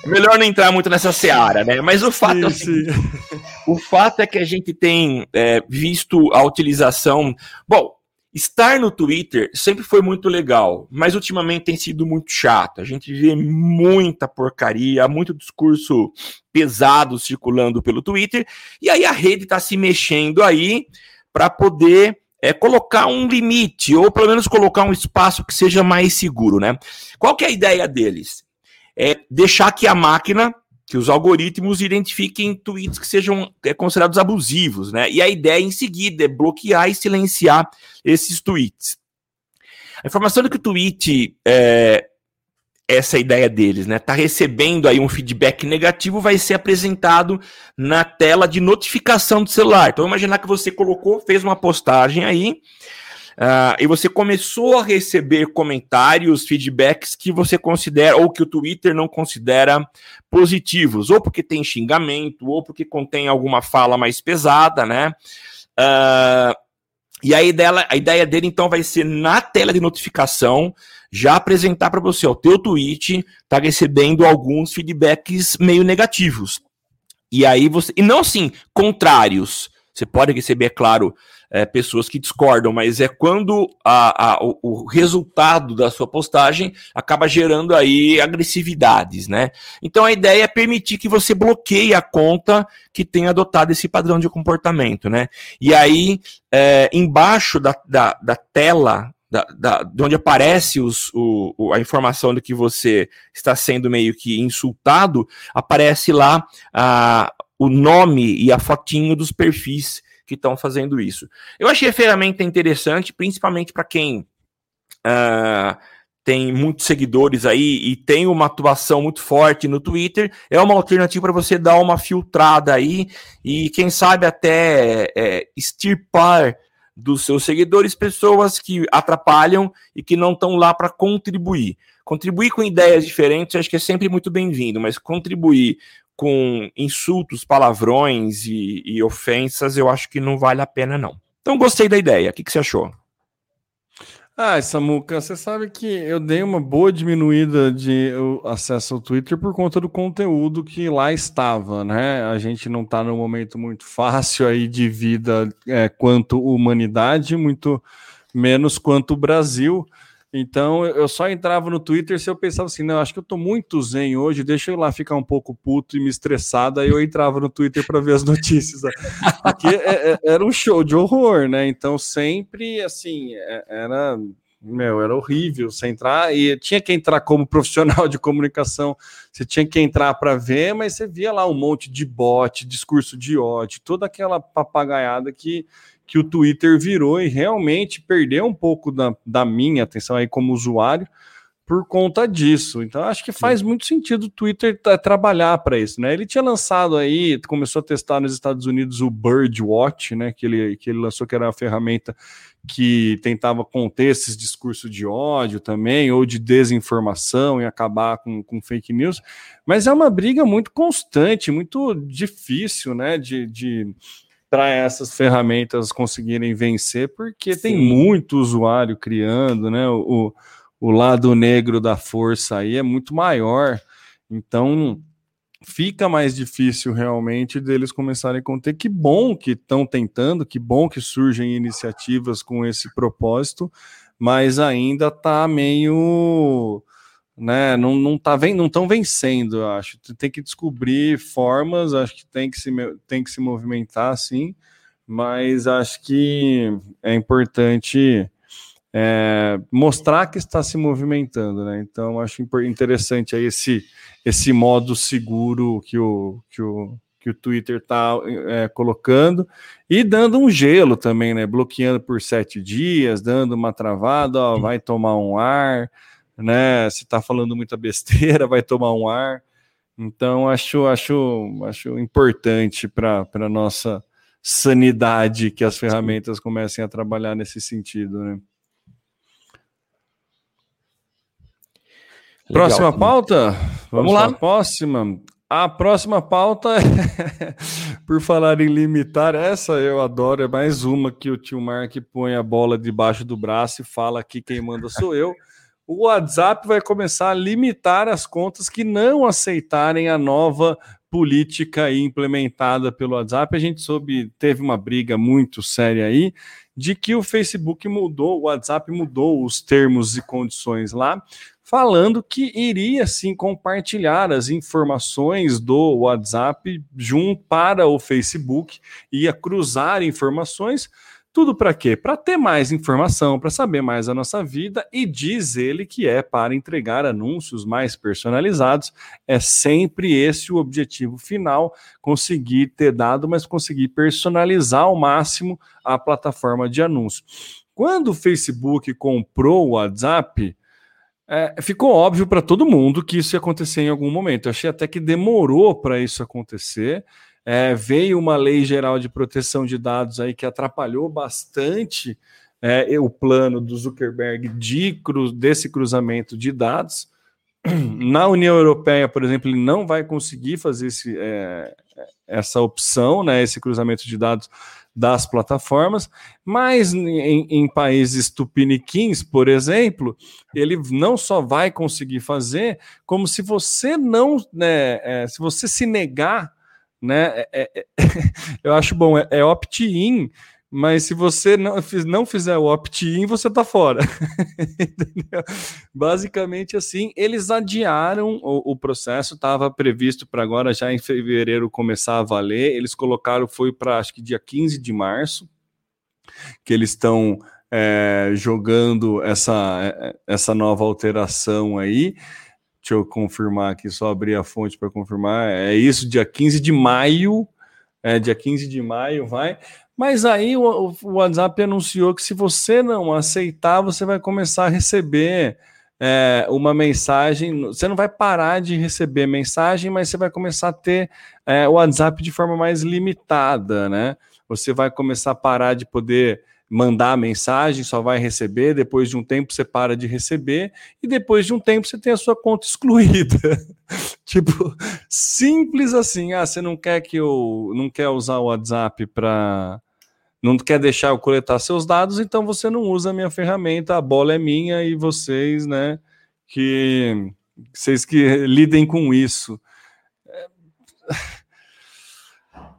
Melhor não entrar muito nessa seara, né? Mas o fato, sim, é, o fato é que a gente tem é, visto a utilização. Bom, Estar no Twitter sempre foi muito legal, mas ultimamente tem sido muito chato. A gente vê muita porcaria, muito discurso pesado circulando pelo Twitter, e aí a rede está se mexendo aí para poder é, colocar um limite, ou pelo menos colocar um espaço que seja mais seguro, né? Qual que é a ideia deles? É deixar que a máquina que os algoritmos identifiquem tweets que sejam é, considerados abusivos, né? E a ideia em seguida é bloquear e silenciar esses tweets. A informação de que o tweet é, essa ideia deles, né? Tá recebendo aí um feedback negativo, vai ser apresentado na tela de notificação do celular. Então, imaginar que você colocou, fez uma postagem aí, Uh, e você começou a receber comentários, feedbacks que você considera, ou que o Twitter não considera positivos, ou porque tem xingamento, ou porque contém alguma fala mais pesada, né? Uh, e a ideia, a ideia dele, então, vai ser na tela de notificação já apresentar para você, o teu tweet está recebendo alguns feedbacks meio negativos. E aí você. E não assim, contrários. Você pode receber, é claro, é, pessoas que discordam, mas é quando a, a, o, o, resultado da sua postagem acaba gerando aí agressividades, né? Então a ideia é permitir que você bloqueie a conta que tenha adotado esse padrão de comportamento, né? E aí, é, embaixo da, da, da tela da, da, de onde aparece os, o, a informação de que você está sendo meio que insultado, aparece lá a, o nome e a fotinho dos perfis que estão fazendo isso. Eu achei a ferramenta interessante, principalmente para quem uh, tem muitos seguidores aí e tem uma atuação muito forte no Twitter. É uma alternativa para você dar uma filtrada aí e, quem sabe, até é, extirpar dos seus seguidores pessoas que atrapalham e que não estão lá para contribuir. Contribuir com ideias diferentes, acho que é sempre muito bem-vindo, mas contribuir com insultos, palavrões e, e ofensas, eu acho que não vale a pena, não. Então, gostei da ideia. O que, que você achou? Ah, Samuca, você sabe que eu dei uma boa diminuída de acesso ao Twitter por conta do conteúdo que lá estava, né? A gente não está num momento muito fácil aí de vida é, quanto humanidade, muito menos quanto Brasil. Então eu só entrava no Twitter se eu pensava assim, não, acho que eu tô muito zen hoje, deixa eu lá ficar um pouco puto e me estressado, aí eu entrava no Twitter para ver as [laughs] notícias. Porque é, é, era um show de horror, né? Então sempre assim, é, era meu, era horrível você entrar e tinha que entrar como profissional de comunicação, você tinha que entrar para ver, mas você via lá um monte de bot, discurso de ódio, toda aquela papagaiada que que o Twitter virou e realmente perdeu um pouco da, da minha atenção aí como usuário por conta disso. Então, acho que faz muito sentido o Twitter trabalhar para isso, né? Ele tinha lançado aí, começou a testar nos Estados Unidos o Birdwatch, né? Que ele, que ele lançou, que era uma ferramenta que tentava conter esses discursos de ódio também, ou de desinformação e acabar com, com fake news. Mas é uma briga muito constante, muito difícil, né? de, de para essas ferramentas conseguirem vencer, porque Sim. tem muito usuário criando, né? O, o lado negro da força aí é muito maior, então fica mais difícil realmente deles começarem a conter. Que bom que estão tentando, que bom que surgem iniciativas com esse propósito, mas ainda está meio né? Não não tá vem, não estão vencendo, eu acho. Tem que descobrir formas, acho que tem que se tem que se movimentar, sim. Mas acho que é importante é, mostrar que está se movimentando, né? Então acho interessante aí esse esse modo seguro que o que o que o Twitter está é, colocando e dando um gelo também, né? Bloqueando por sete dias, dando uma travada, ó, vai tomar um ar né? Se está falando muita besteira, [laughs] vai tomar um ar. Então, acho, acho, acho importante para a nossa sanidade que as ferramentas comecem a trabalhar nesse sentido, né? Legal, próxima pauta? Vamos, Vamos lá. Próxima. A próxima pauta é, [laughs] por falar em limitar, essa eu adoro, é mais uma que o tio Mark põe a bola debaixo do braço e fala que quem manda sou eu [laughs] o WhatsApp vai começar a limitar as contas que não aceitarem a nova política implementada pelo WhatsApp. A gente soube, teve uma briga muito séria aí de que o Facebook mudou, o WhatsApp mudou os termos e condições lá, falando que iria sim compartilhar as informações do WhatsApp junto para o Facebook, ia cruzar informações tudo para quê? Para ter mais informação, para saber mais a nossa vida e diz ele que é para entregar anúncios mais personalizados. É sempre esse o objetivo final, conseguir ter dado, mas conseguir personalizar ao máximo a plataforma de anúncio. Quando o Facebook comprou o WhatsApp, é, ficou óbvio para todo mundo que isso ia acontecer em algum momento. Eu achei até que demorou para isso acontecer. É, veio uma lei geral de proteção de dados aí que atrapalhou bastante é, o plano do Zuckerberg de cru, desse cruzamento de dados. [clears throat] Na União Europeia, por exemplo, ele não vai conseguir fazer esse, é, essa opção, né, esse cruzamento de dados das plataformas, mas em, em, países tupiniquins, por exemplo, ele não só vai conseguir fazer, como se você não, né, é, se você se negar né? É, é, é [laughs] eu acho bom, é, é opt-in, mas se você não, não fizer o opt-in, você tá fora. [laughs] Basicamente assim, eles adiaram o, o processo, estava previsto para agora, já em fevereiro, começar a valer. Eles colocaram, foi para acho que dia 15 de março, que eles estão é, jogando essa, é, essa nova alteração aí. Deixa eu confirmar aqui, só abrir a fonte para confirmar. É isso, dia 15 de maio. É, dia 15 de maio vai. Mas aí o, o WhatsApp anunciou que se você não aceitar, você vai começar a receber é, uma mensagem. Você não vai parar de receber mensagem, mas você vai começar a ter é, o WhatsApp de forma mais limitada, né? Você vai começar a parar de poder mandar a mensagem, só vai receber, depois de um tempo você para de receber, e depois de um tempo você tem a sua conta [laughs] excluída. tipo, simples assim. Ah, você não quer que eu não quer usar o WhatsApp para não quer deixar eu coletar seus dados, então você não usa a minha ferramenta, a bola é minha e vocês, né, que vocês que lidem com isso. É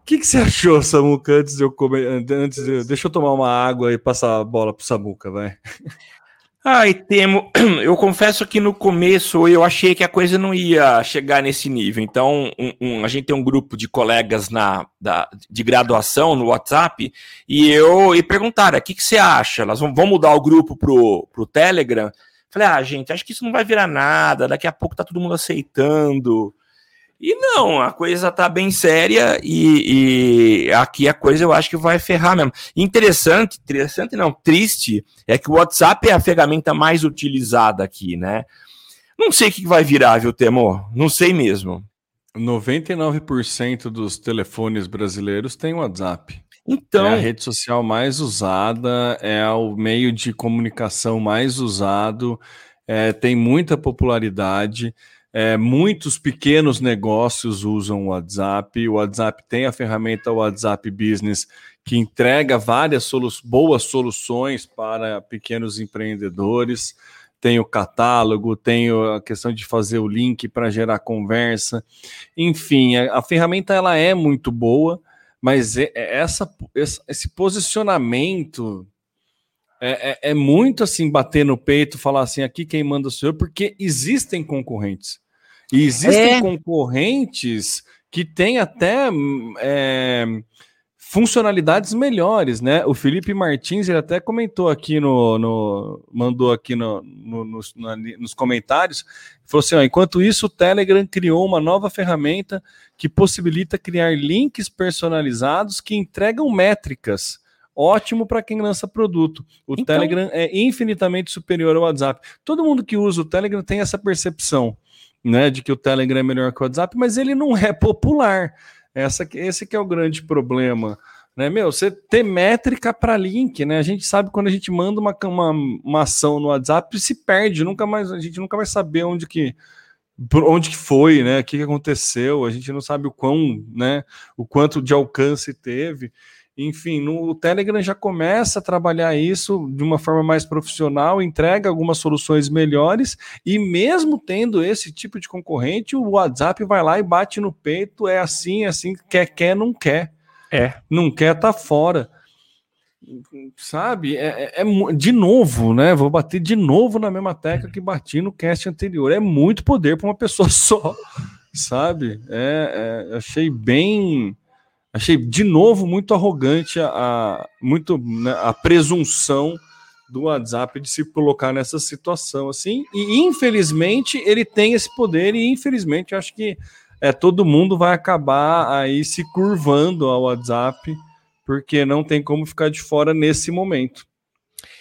que, que você [laughs] achou, Samuca, antes de eu comer? Antes de, deixa eu tomar uma água e passar a bola pro Samuca, vai. Ai, Temo, [clears throat] eu confesso que no começo eu achei que a coisa não ia chegar nesse nível. Então, um, um, a gente tem um grupo de colegas na, da, de graduação no WhatsApp e eu e perguntaram: o que, que você acha? Nós vamos, vamos mudar o grupo pro, pro Telegram? Falei, ah, gente, acho que isso não vai virar nada, daqui a pouco tá todo mundo aceitando. E não, a coisa tá bem séria e, e, aqui a coisa eu acho que vai ferrar mesmo. Interessante, interessante não, triste, é que o WhatsApp é a ferramenta mais utilizada aqui, né? Não sei o que vai virar, viu, Temor? Não sei mesmo. 99% dos telefones brasileiros têm WhatsApp. Então, é a rede social mais usada, é o meio de comunicação mais usado, é, tem muita popularidade. É, muitos pequenos negócios usam o WhatsApp. O WhatsApp tem a ferramenta WhatsApp Business, que entrega várias solu boas soluções para pequenos empreendedores. Tem o catálogo, tem a questão de fazer o link para gerar conversa. Enfim, a, a, ferramenta ela é muito boa, mas é, é essa, esse posicionamento é, é, é, muito assim bater no peito, falar assim aqui quem manda o senhor, porque existem concorrentes. E existem é. concorrentes que têm até é, funcionalidades melhores, né? O Felipe Martins ele até comentou aqui no, no mandou aqui no, no, nos, nos comentários, falou assim: ó, enquanto isso, o Telegram criou uma nova ferramenta que possibilita criar links personalizados que entregam métricas. Ótimo para quem lança produto. O então... Telegram é infinitamente superior ao WhatsApp. Todo mundo que usa o Telegram tem essa percepção né, de que o Telegram é melhor que o WhatsApp, mas ele não é popular. Essa, esse que é o grande problema. Né, meu, você ter métrica para link, né? A gente sabe quando a gente manda uma, uma, uma ação no WhatsApp se perde, nunca mais a gente nunca vai saber onde que onde que foi, né? O que, que aconteceu? A gente não sabe o quão, né? O quanto de alcance teve. Enfim, no Telegram já começa a trabalhar isso de uma forma mais profissional, entrega algumas soluções melhores, e mesmo tendo esse tipo de concorrente, o WhatsApp vai lá e bate no peito, é assim, é assim, quer, quer, não quer. É. Não quer, tá fora. Sabe? É, é, é, de novo, né? Vou bater de novo na mesma tecla que bati no cast anterior. É muito poder para uma pessoa [laughs] só, sabe? É, é achei bem Achei de novo muito arrogante a, a muito né, a presunção do WhatsApp de se colocar nessa situação assim. E infelizmente ele tem esse poder e infelizmente acho que é todo mundo vai acabar aí se curvando ao WhatsApp porque não tem como ficar de fora nesse momento.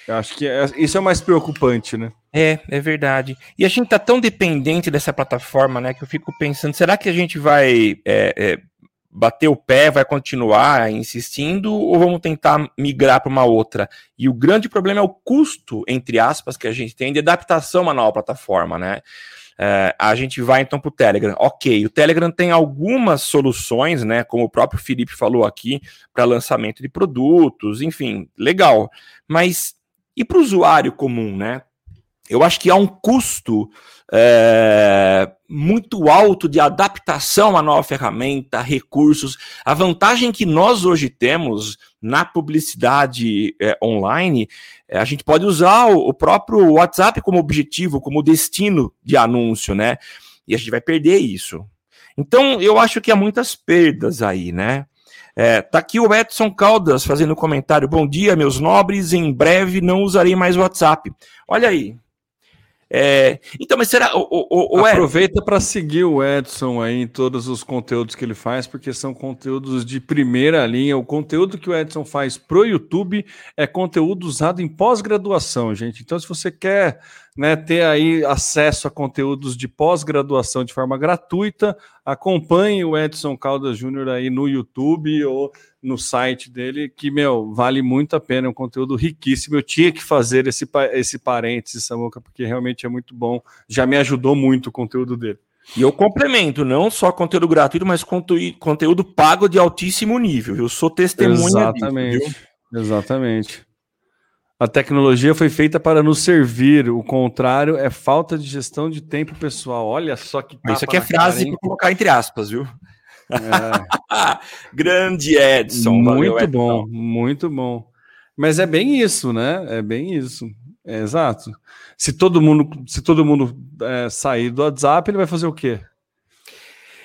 Eu acho que é, isso é mais preocupante, né? É, é verdade. E a gente tá tão dependente dessa plataforma, né, que eu fico pensando, será que a gente vai é, é, bater o pé, vai continuar insistindo ou vamos tentar migrar para uma outra? E o grande problema é o custo, entre aspas, que a gente tem de adaptação a uma nova plataforma, né? É, a gente vai então para o Telegram. Ok, o Telegram tem algumas soluções, né? Como o próprio Felipe falou aqui, para lançamento de produtos, enfim, legal. Mas e para o usuário comum, né? Eu acho que há um custo é, muito alto de adaptação à nova ferramenta, recursos. A vantagem que nós hoje temos na publicidade é, online, é, a gente pode usar o, o, próprio WhatsApp como objetivo, como destino de anúncio, né? E a gente vai perder isso. Então, eu acho que há muitas perdas aí, né? É, tá aqui o Edson Caldas fazendo um comentário. Bom dia, meus nobres. Em breve não usarei mais WhatsApp. Olha aí, é, então, mas será. O, o, o Aproveita para seguir o Edson aí em todos os conteúdos que ele faz, porque são conteúdos de primeira linha. O conteúdo que o Edson faz pro YouTube é conteúdo usado em pós-graduação, gente. Então, se você quer né, ter aí acesso a conteúdos de pós-graduação de forma gratuita. Acompanhe o Edson Caldas Júnior aí no YouTube ou no site dele, que, meu, vale muito a pena, é um conteúdo riquíssimo. Eu tinha que fazer esse, esse parênteses, Samuca, porque realmente é muito bom. Já me ajudou muito o conteúdo dele. E eu complemento, não só conteúdo gratuito, mas conteúdo pago de altíssimo nível. Eu sou testemunha Exatamente. Disso, Exatamente. A tecnologia foi feita para nos servir, o contrário é falta de gestão de tempo pessoal. Olha só que. Isso aqui é frase para colocar entre aspas, viu? É. [laughs] Grande Edson. Muito valeu, bom, Edson. muito bom. Mas é bem isso, né? É bem isso. É, exato. Se todo mundo, se todo mundo é, sair do WhatsApp, ele vai fazer o quê?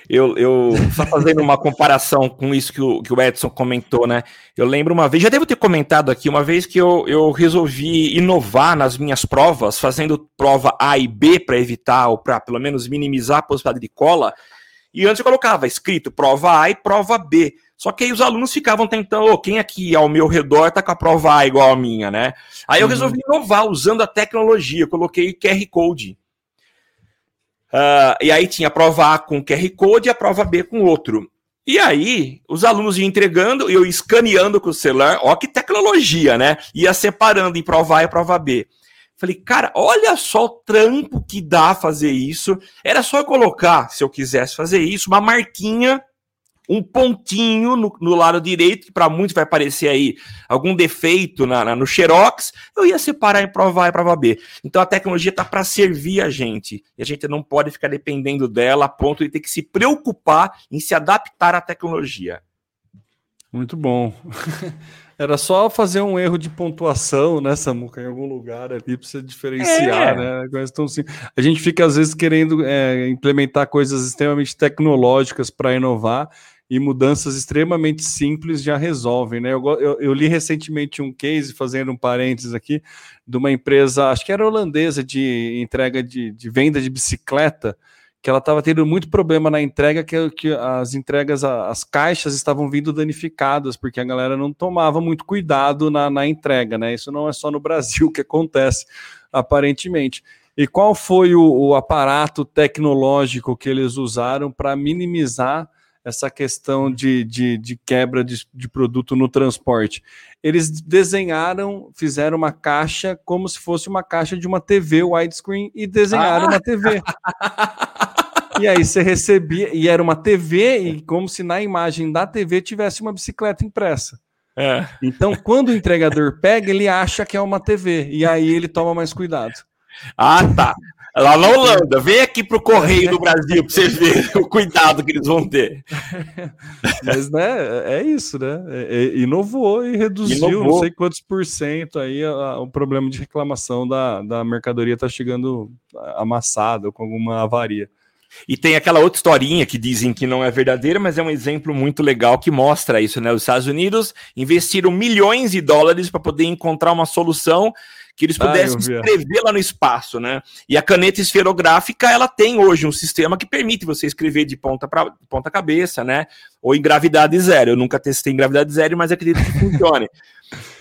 Eu, eu só fazendo uma comparação com isso que o, que o Edson comentou, né? Eu lembro uma vez, já devo ter comentado aqui, uma vez que eu, eu resolvi inovar nas minhas provas, fazendo prova A e B para evitar, ou para pelo menos minimizar a possibilidade de cola. E antes eu colocava escrito prova A e prova B. Só que aí os alunos ficavam tentando, oh, quem aqui ao meu redor tá com a prova A igual a minha, né? Aí eu uhum. resolvi inovar usando a tecnologia, eu coloquei QR Code. Uh, e aí tinha a prova A com QR Code e a prova B com outro. E aí, os alunos iam entregando, eu escaneando com o celular, ó que tecnologia, né? Ia separando em prova A e prova B. Falei, cara, olha só o trampo que dá fazer isso. Era só eu colocar, se eu quisesse fazer isso, uma marquinha um pontinho no, no lado direito, que para muitos vai parecer aí algum defeito na, na, no Xerox, eu ia separar em prova A e prova B. Então a tecnologia está para servir a gente, e a gente não pode ficar dependendo dela a ponto de ter que se preocupar em se adaptar à tecnologia. Muito bom. [laughs] Era só fazer um erro de pontuação, né, Samuca, em algum lugar ali para você diferenciar, é. né? Tão simples. A gente fica, às vezes, querendo é, implementar coisas extremamente tecnológicas para inovar e mudanças extremamente simples já resolvem, né? Eu, eu, eu, li recentemente um case, fazendo um parênteses aqui, de uma empresa, acho que era holandesa, de entrega de, de venda de bicicleta, que ela estava tendo muito problema na entrega, que, que as entregas, as caixas estavam vindo danificadas, porque a galera não tomava muito cuidado na, na entrega, né? Isso não é só no Brasil que acontece, aparentemente. E qual foi o, o aparato tecnológico que eles usaram para minimizar essa questão de, de, de quebra de, de, produto no transporte. Eles desenharam, fizeram uma caixa como se fosse uma caixa de uma TV widescreen e desenharam ah. uma TV. [laughs] e aí você recebia, e era uma TV, e como se na imagem da TV tivesse uma bicicleta impressa. É. Então, quando o entregador pega, ele acha que é uma TV, e aí ele toma mais cuidado. Ah, tá. Lá na Holanda, vem aqui pro Correio do Brasil para você ver [laughs] o cuidado que eles vão ter. [laughs] Mas, né, é isso, né? É, é, inovou e reduziu inovou. não sei quantos por cento aí o problema de reclamação da, da mercadoria tá chegando amassada com alguma avaria. E tem aquela outra historinha que dizem que não é verdadeira, mas é um exemplo muito legal que mostra isso, né? Os Estados Unidos investiram milhões de dólares para poder encontrar uma solução que eles pudessem ah, escrever lá no espaço, né? E a caneta esferográfica, ela tem hoje um sistema que permite você escrever de ponta para ponta cabeça, né? Ou em gravidade zero. Eu nunca testei em gravidade zero, mas acredito que funcione. [laughs]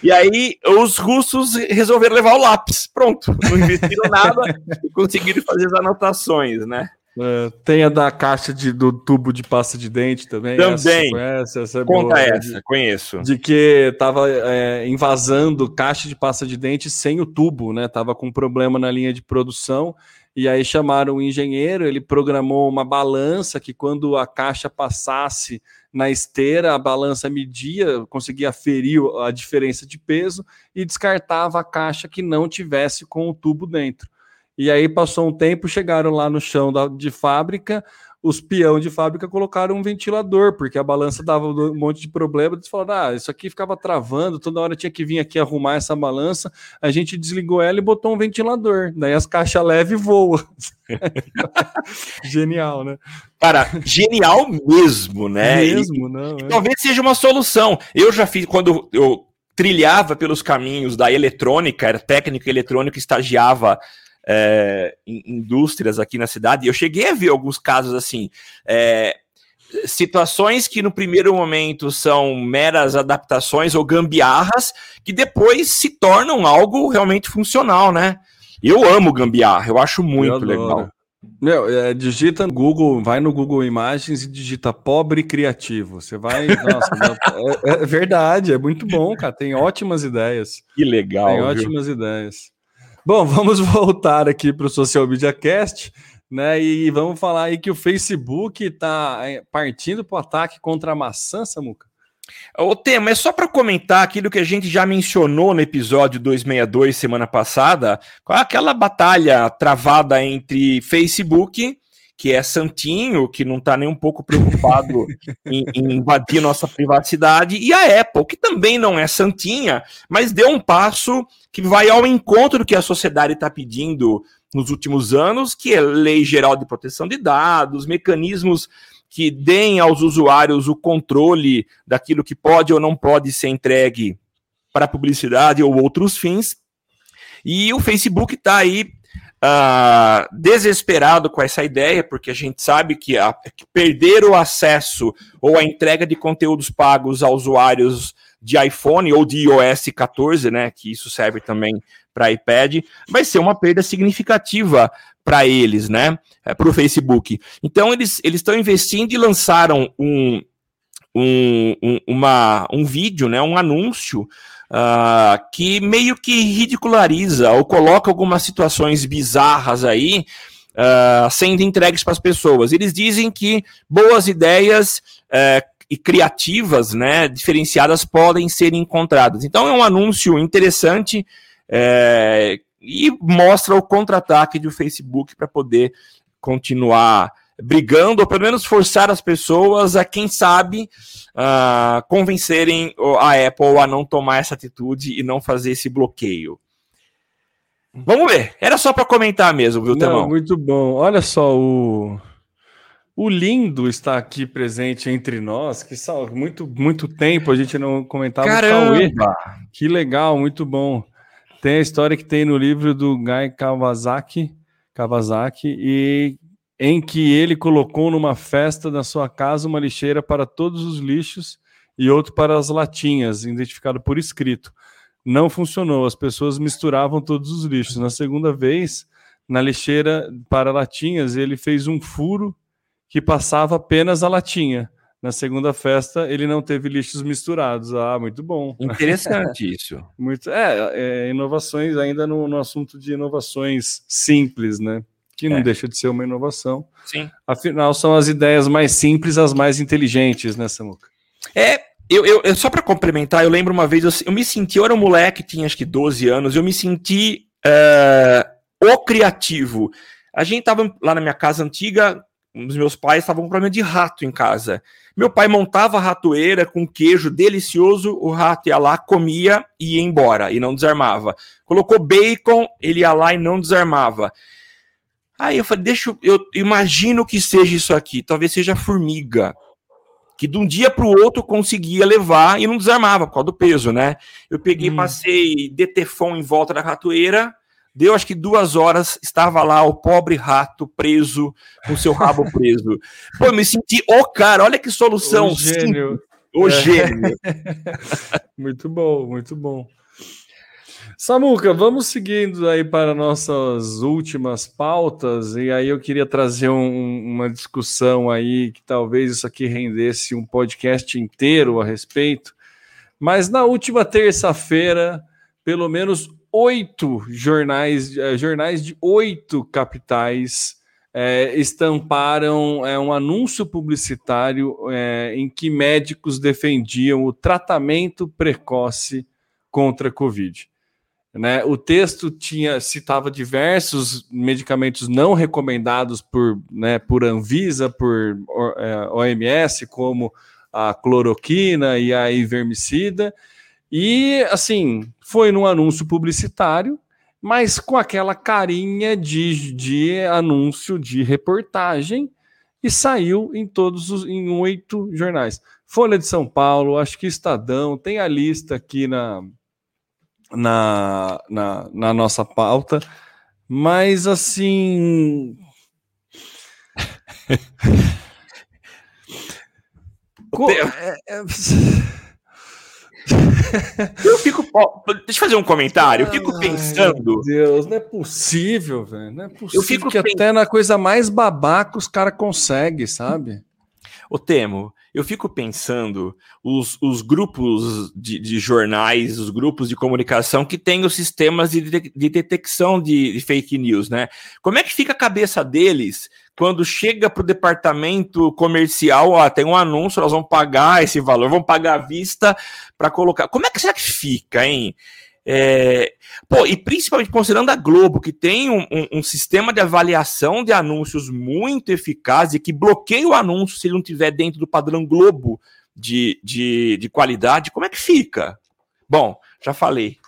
E aí os russos resolveram levar o lápis. Pronto, não investiram nada e conseguiram fazer as anotações, né? É, tem a da caixa de, do tubo de pasta de dente também. Também. Essa, essa é Conta boa, essa, de, conheço. De que tava é, invasando caixa de pasta de dente sem o tubo, né? Tava com problema na linha de produção. E aí chamaram o engenheiro, ele programou uma balança que quando a caixa passasse na esteira, a balança media, conseguia ferir a diferença de peso e descartava a caixa que não tivesse com o tubo dentro. E aí passou um tempo, chegaram lá no chão da, de fábrica, os peão de fábrica colocaram um ventilador, porque a balança dava um monte de problema. Eles falaram: ah, isso aqui ficava travando, toda hora tinha que vir aqui arrumar essa balança. A gente desligou ela e botou um ventilador. Daí as caixas leve voam. [laughs] genial, né? Cara, genial mesmo, né? Mesmo, e, não. É. Talvez seja uma solução. Eu já fiz, quando eu trilhava pelos caminhos da eletrônica, era técnico eletrônico, estagiava é, indústrias aqui na cidade. Eu cheguei a ver alguns casos assim. É, situações que no primeiro momento são meras adaptações ou gambiarras que depois se tornam algo realmente funcional, né? Eu amo gambiarra, eu acho muito eu legal. Meu, é, digita no Google, vai no Google Imagens e digita pobre criativo. Você vai. [laughs] Nossa, é, é, verdade, é muito bom, cara. Tem ótimas ideias. Que legal. Tem ótimas viu? ideias. Bom, [laughs] vamos voltar aqui para o Social Media Cast, né? E vamos falar aí que o Facebook está é, partindo para o ataque contra a maçã, Samuca. O tema é só para comentar aquilo que a gente já mencionou no episódio 262 semana passada, aquela batalha travada entre Facebook, que é santinho, que não está nem um pouco preocupado [laughs] em, em, invadir nossa privacidade, e a Apple, que também não é santinha, mas deu um passo que vai ao encontro do que a sociedade está pedindo nos últimos anos, que é lei geral de proteção de dados, mecanismos que deem aos usuários o controle daquilo que pode ou não pode ser entregue para publicidade ou outros fins. E o Facebook está aí uh, desesperado com essa ideia, porque a gente sabe que, a, que perder o acesso ou a entrega de conteúdos pagos a usuários de iPhone ou de iOS 14, né, que isso serve também para iPad, vai ser uma perda significativa para eles, né? É, para o Facebook. Então eles eles estão investindo e lançaram um, um, um, uma, um vídeo, né? Um anúncio uh, que meio que ridiculariza ou coloca algumas situações bizarras aí. Uh, sendo entregues para as pessoas. Eles dizem que boas ideias uh, e criativas, né, diferenciadas, podem ser encontradas. Então é um anúncio interessante é, e mostra o contra-ataque do Facebook para poder continuar brigando, ou pelo menos forçar as pessoas a, quem sabe, uh, convencerem a Apple a não tomar essa atitude e não fazer esse bloqueio. Vamos ver. Era só para comentar mesmo, viu, Temão? Muito bom. Olha só, o, o Lindo está aqui presente entre nós, que só muito, muito tempo a gente não comentava Caramba! o Cauê. Que legal, muito bom. Tem a história que tem no livro do Guy Kawasaki, Kawasaki e em que ele colocou numa festa na sua casa uma lixeira para todos os lixos e outro para as latinhas, identificado por escrito. Não funcionou, as pessoas misturavam todos os lixos. Na segunda vez, na lixeira para latinhas, ele fez um furo que passava apenas a latinha. Na segunda festa, ele não teve lixos misturados. Ah, muito bom. Interessante [laughs] isso. muito, é, é, inovações ainda no, no, assunto de inovações simples, né? Que não é. deixa de ser uma inovação. Sim. Afinal, são as ideias mais simples as mais inteligentes, né, Samuca? É, eu, eu, eu só para complementar, eu lembro uma vez, eu, eu, me senti, eu era um moleque, tinha acho que 12 anos, eu me senti uh, o criativo. A gente tava lá na minha casa antiga, os meus pais estavam com problema de rato em casa. Meu pai montava a ratoeira com queijo delicioso, o rato ia lá, comia e ia embora, e não desarmava. Colocou bacon, ele ia lá e não desarmava. Aí eu falei, deixa eu, eu imagino que seja isso aqui, talvez seja formiga, que de um dia para o outro conseguia levar e não desarmava por causa do peso, né? Eu peguei, hum. passei detefon em volta da ratoeira, Deu acho que duas horas, estava lá o pobre rato preso, com seu rabo [laughs] preso. Pô, eu me senti, ô oh, cara, olha que solução. O gênio. O é. gênio. [laughs] muito bom, muito bom. Samuca, vamos seguindo aí para nossas últimas pautas, e aí eu queria trazer um, uma discussão aí, que talvez isso aqui rendesse um podcast inteiro a respeito, mas na última terça-feira, pelo menos oito jornais, eh, jornais de oito capitais é, estamparam é, um anúncio publicitário em que médicos defendiam o tratamento precoce contra a Covid. Né? O texto tinha citava diversos medicamentos não recomendados por, né, por Anvisa, por OMS, como a cloroquina e a ivermicida, e, assim, foi num anúncio publicitário, mas com aquela carinha de, de anúncio de reportagem e saiu em todos os em oito jornais. Folha de São Paulo, acho que Estadão, tem a lista aqui na, na, na, na nossa pauta, mas assim. [laughs] É, é... [laughs] eu fico. deixa eu fazer um comentário. Eu fico pensando. Meu Deus, não é possível, velho. Não é possível eu fico que até na coisa mais babaca os caras conseguem, sabe? Ô Temo, eu fico pensando os, os grupos de, de, jornais, os grupos de comunicação que têm os sistemas de, de detecção de, de, fake news, né? Como é que fica a cabeça deles quando chega para o departamento comercial, ó, tem um anúncio, nós vamos pagar esse valor, vamos pagar à vista para colocar. Como é que será que fica, hein? É, pô, e principalmente considerando a Globo, que tem um, um, um, sistema de avaliação de anúncios muito eficaz e que bloqueia o anúncio se ele não estiver dentro do padrão Globo de, de, de qualidade, como é que fica? Bom, já falei.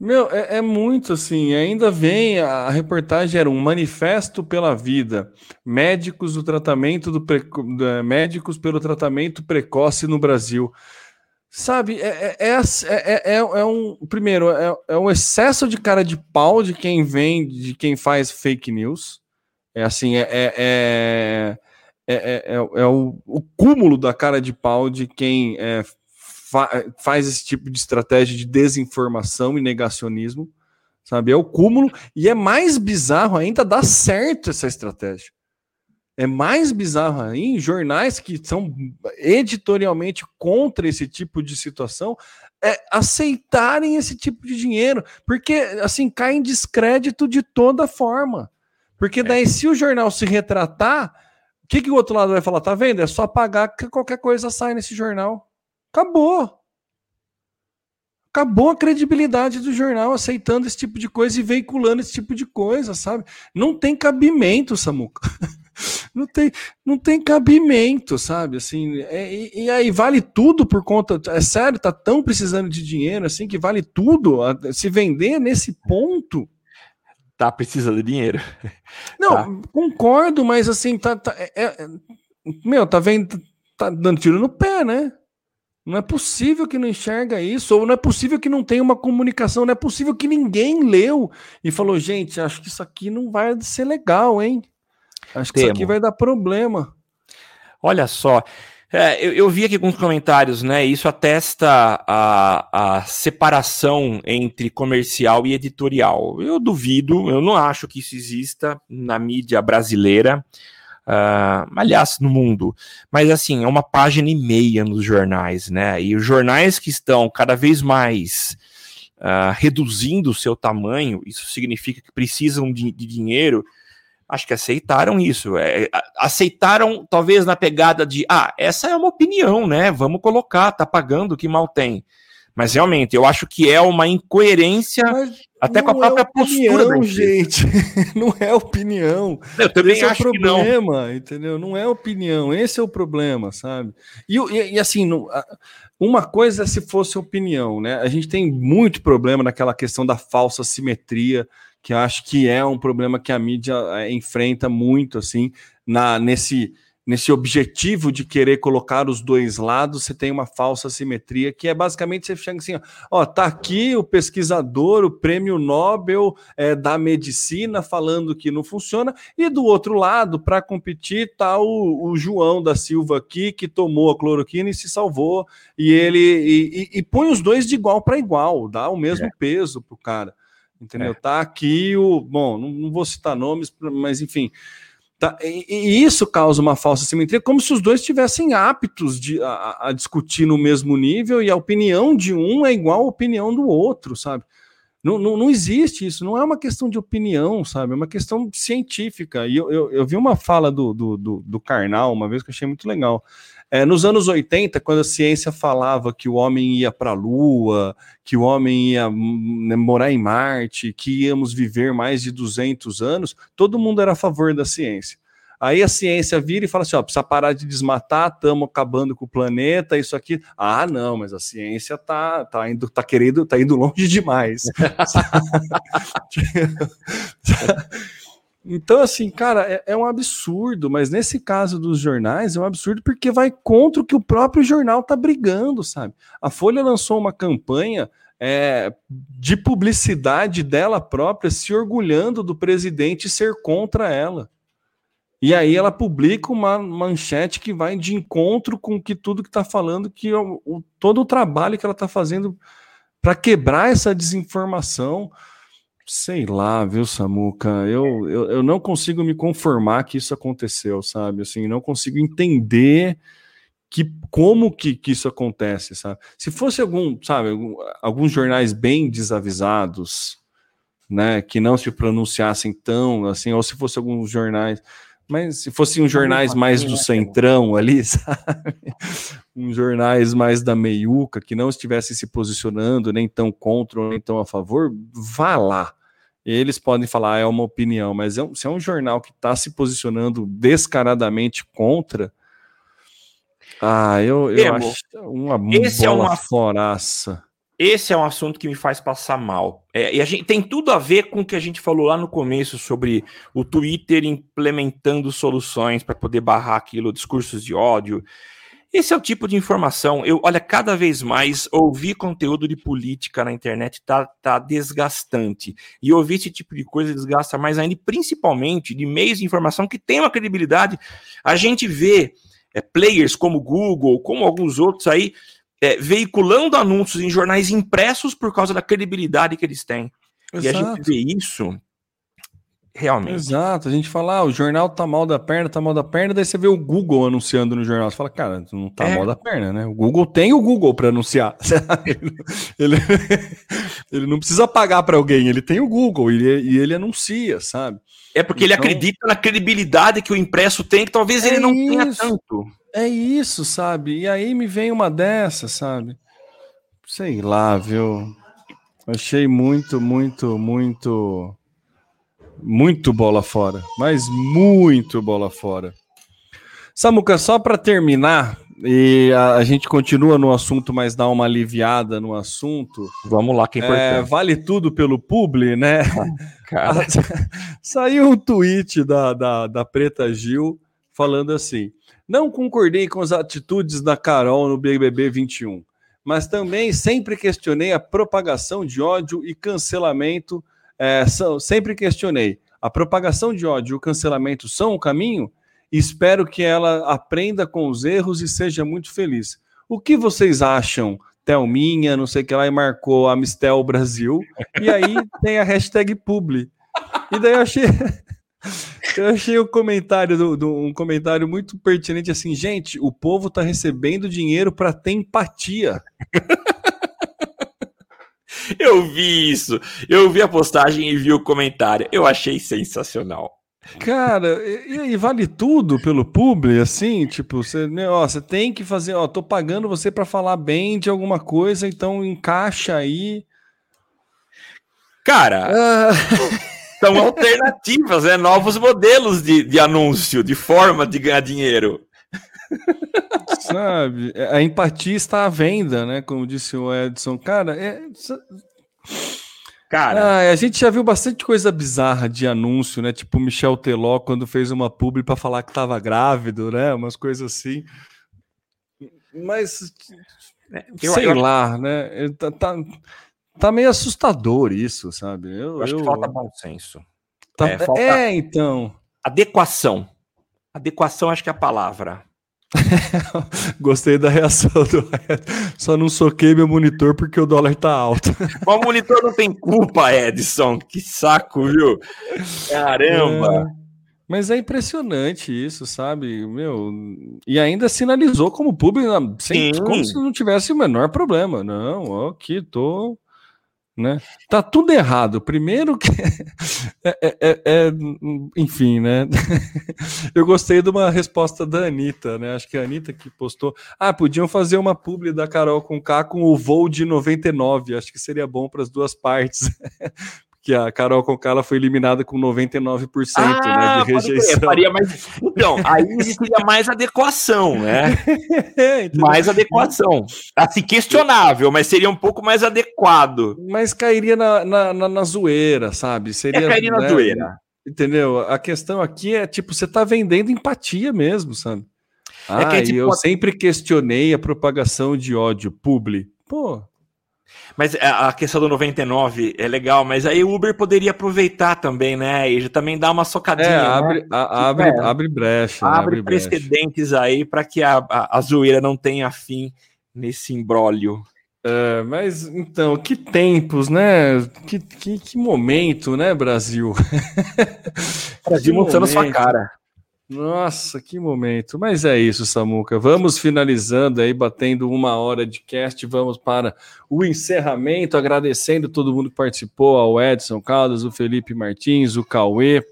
Meu, é, é, muito assim. Ainda vem a, reportagem era um manifesto pela vida, médicos do tratamento do pre, médicos pelo tratamento precoce no Brasil. Sabe, é, é, é, é, um. Primeiro, é, é um excesso de cara de pau de quem vem, de quem faz fake news. É assim, é, é, é, é, o, o, cúmulo da cara de pau de quem fa faz esse tipo de estratégia de desinformação e negacionismo. Sabe, é o cúmulo, e é mais bizarro ainda dar certo essa estratégia. É mais bizarro aí, jornais que são editorialmente contra esse tipo de situação é, aceitarem esse tipo de dinheiro, porque assim cai em descrédito de toda forma. Porque daí, é. se o jornal se retratar, o que, que o outro lado vai falar? Tá vendo? É só pagar que qualquer coisa sai nesse jornal. Acabou. Acabou a credibilidade do jornal aceitando esse tipo de coisa e veiculando esse tipo de coisa, sabe? Não tem cabimento, Samuca. [laughs] não tem, não tem cabimento, sabe? Assim, é, e, e, aí vale tudo por conta. É sério, tá tão precisando de dinheiro assim que vale tudo a, se vender nesse ponto. Tá precisando de dinheiro. Não, tá. concordo, mas assim, tá, tá é, é, meu, tá vendo, tá dando tiro no pé, né? Não é possível que não enxerga isso, ou não é possível que não tenha uma comunicação, não é possível que ninguém leu e falou, gente, acho que isso aqui não vai ser legal, hein? Acho que Temo. isso aqui vai dar problema. Olha só. É, eu, eu, vi aqui alguns comentários, né? Isso atesta a, a separação entre comercial e editorial. Eu duvido, eu não acho que isso exista na mídia brasileira, uh, aliás, no mundo. Mas assim, é uma página e meia nos jornais, né? E os jornais que estão cada vez mais uh, reduzindo o seu tamanho, isso significa que precisam de, de dinheiro acho que aceitaram isso. É, aceitaram, talvez, na pegada de, ah, essa é uma opinião, né? Vamos colocar, tá pagando, que mal tem. Mas realmente, eu acho que é uma incoerência Mas até com a própria é opinião, postura. gente, [laughs] não é opinião. Eu também esse acho é o problema, não. entendeu? Não é opinião, esse é o problema, sabe? E, e, e assim, não, uma coisa é se fosse opinião, né? A gente tem muito problema naquela questão da falsa simetria que eu acho que é um problema que a mídia é, enfrenta muito, assim, na, nesse, nesse objetivo de querer colocar os dois lados, você tem uma falsa simetria, que é basicamente você chega assim, ó, tá aqui o pesquisador, o prêmio Nobel é, da medicina falando que não funciona, e do outro lado, para competir, tá o, o, João da Silva aqui, que tomou a cloroquina e se salvou, e ele e, e, e põe os dois de igual para igual, dá o mesmo é. peso pro cara. Entendeu? É. Tá aqui o. Bom, não, não, vou citar nomes, mas enfim. Tá, e, e, isso causa uma falsa simetria, como se os dois estivessem aptos de, a, a, discutir no mesmo nível e a opinião de um é igual à opinião do outro, sabe? Não, não, não existe isso, não é uma questão de opinião, sabe? É uma questão científica. E eu, eu, eu vi uma fala do, do, do, do Karnal uma vez que eu achei muito legal. É, nos anos 80, quando a ciência falava que o homem ia para a Lua, que o homem ia né, morar em Marte, que íamos viver mais de 200 anos, todo mundo era a favor da ciência. Aí a ciência vira e fala assim: ó, precisa parar de desmatar, estamos acabando com o planeta, isso aqui. Ah, não, mas a ciência tá, tá indo, tá querendo, tá indo longe demais. [laughs] [laughs] [laughs] Então, assim, cara, é, é, um absurdo, mas nesse caso dos jornais é um absurdo porque vai contra o que o próprio jornal tá brigando, sabe? A Folha lançou uma campanha é, de publicidade dela própria, se orgulhando do presidente ser contra ela. E aí ela publica uma manchete que vai de encontro com que tudo que está falando, que o, o, todo o trabalho que ela está fazendo para quebrar essa desinformação. Sei lá, viu, Samuca? Eu, eu, eu não consigo me conformar que isso aconteceu, sabe? Assim, não consigo entender que como que, que isso acontece, sabe? Se fosse algum, sabe, algum, alguns jornais bem desavisados, né, que não se pronunciassem tão assim, ou se fosse alguns jornais, mas se fossem uns jornais mais do centrão ali, [laughs] sabe? uns jornais mais da meiuca, que não estivessem se posicionando nem tão contra nem tão a favor, vá lá. Eles podem falar, ah, é uma opinião, mas é um, se é um jornal que está se posicionando descaradamente contra, ah, eu, eu acho uma esse é bola é uma foraça. Esse é um assunto que me faz passar mal. É, e a gente tem tudo a ver com o que a gente falou lá no começo sobre o Twitter implementando soluções para poder barrar aquilo, discursos de ódio. Esse é o tipo de informação. Eu, olha, cada vez mais ouvir conteúdo de política na internet tá, tá desgastante. E ouvir esse tipo de coisa desgasta mais ainda, principalmente de meios de informação que tem uma credibilidade. A gente vê é, players como Google, como alguns outros aí, é, veiculando anúncios em jornais impressos por causa da credibilidade que eles têm. Exato. E a gente vê isso realmente. Exato, a gente fala, ah, o jornal tá mal da perna, tá mal da perna, daí você vê o Google anunciando no jornal. Você fala, cara, não tá é. mal da perna, né? O Google tem o Google para anunciar. [laughs] ele, ele não precisa pagar para alguém, ele tem o Google e ele, e ele anuncia, sabe? É porque então... ele acredita na credibilidade que o impresso tem, que talvez é ele não isso. tenha tanto. É isso, sabe? E aí me vem uma dessas, sabe? Sei lá, viu? Achei muito, muito, muito. Muito bola fora. Mas muito bola fora. Samuca, só para terminar, e a, a, gente continua no assunto, mas dá uma aliviada no assunto. Vamos lá, que é, é Vale tudo pelo publi, né? Cara. [laughs] Saiu um tweet da, da, da Preta Gil falando assim: não concordei com as atitudes da Carol no BBB 21, mas também sempre questionei a propagação de ódio e cancelamento. É, são, sempre questionei. A propagação de ódio e o cancelamento são o caminho? Espero que ela aprenda com os erros e seja muito feliz. O que vocês acham? Thelminha, não sei o que lá, e marcou a Mistel Brasil. E aí tem a hashtag publi. E daí eu achei. [laughs] Eu achei o comentário do, do, um comentário muito pertinente assim, gente, o povo tá recebendo dinheiro para ter empatia. [laughs] [laughs] Eu vi isso. Eu vi a postagem e vi o comentário. Eu achei sensacional. Cara, e, e vale tudo pelo publi, assim, tipo, você, né, ó, você tem que fazer, ó, tô pagando você para falar bem de alguma coisa, então encaixa aí. Cara, ah... São alternativas, né? novos modelos de, de anúncio, de forma de ganhar dinheiro. Sabe, a empatia está à venda, né? Como disse o Edson. Cara, é. Cara, ah, a gente já viu bastante coisa bizarra de anúncio, né? Tipo Michel Teló quando fez uma publi para falar que estava grávido, né? Umas coisas assim. Mas é, eu, sei eu, lá, né? Tá, tá, Tá meio assustador isso, sabe? Eu, eu acho eu... que falta bom senso. Tá... É, falta... é, então. Adequação. Adequação, acho que é a palavra. [laughs] Gostei da reação do Só não soquei meu monitor porque o dólar tá alto. [laughs] o monitor não tem culpa, Edson. Que saco, viu? Caramba. É, mas é impressionante isso, sabe? Meu, e ainda sinalizou como público, sem, como se não tivesse o menor problema. Não, aqui tô né? Tá tudo errado. Primeiro que [laughs] é, é, é, é, enfim, né? [laughs] Eu gostei de uma resposta da Anitta, né? Acho que a Anitta que postou. Ah, podiam fazer uma publi da Carol com K com o voo de 99. Acho que seria bom para as duas partes. [laughs] que a Carol Conká foi eliminada com 99% ah, né, de rejeição. Faria mais... [laughs] Então, aí existiria mais adequação, né? [laughs] É, mais adequação. Assim, questionável, mas seria um pouco mais adequado. Mas cairia na, na, na, na zoeira, sabe? Seria, é, cairia né? na zoeira. Entendeu? A questão aqui é, tipo, você tá vendendo empatia mesmo, sabe? Ah, é que, é, tipo, eu sempre questionei a propagação de ódio publi. Pô, Mas a questão do 99 é legal, mas aí o Uber poderia aproveitar também, né? E também dar uma socadinha. É, abre, né? a, abre, é, abre brecha. Abre, abre precedentes brecha. aí para que a, a, a zoeira não tenha fim nesse imbróglio. É, mas então, que tempos, né? Que, que, que momento, né, Brasil? [laughs] Brasil mostrando sua cara. Nossa, que momento. Mas é isso, Samuca. Vamos finalizando aí, batendo uma hora de cast. Vamos para o encerramento, agradecendo todo mundo que participou, ao Edson Caldas, o Felipe Martins, o Cauê,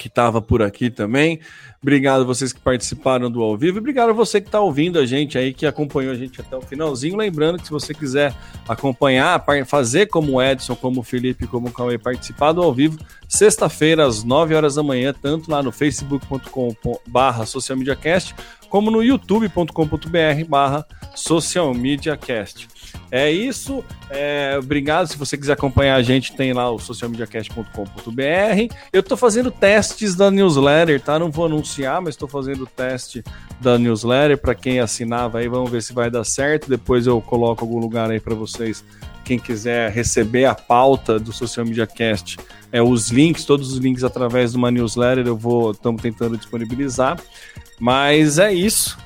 que estava por aqui também. Obrigado a vocês que participaram do ao vivo obrigado a você que está ouvindo a gente aí, que acompanhou a gente até o finalzinho. Lembrando que se você quiser acompanhar, fazer como o Edson, como o Felipe, como o Cauê participar do ao vivo, sexta-feira às 9 horas da manhã, tanto lá no facebook.com/barra socialmediacast, como no youtube.com.br/barra socialmediacast. É isso. É, obrigado. Se você quiser acompanhar a gente, tem lá o socialmediacast.com.br. Eu estou fazendo testes da newsletter, tá? Não vou anunciar, mas estou fazendo teste da newsletter para quem assinava aí. Vamos ver se vai dar certo. Depois eu coloco algum lugar aí para vocês. Quem quiser receber a pauta do Social Media Cast, é os links, todos os links através de uma newsletter, eu vou, estamos tentando disponibilizar. Mas é isso.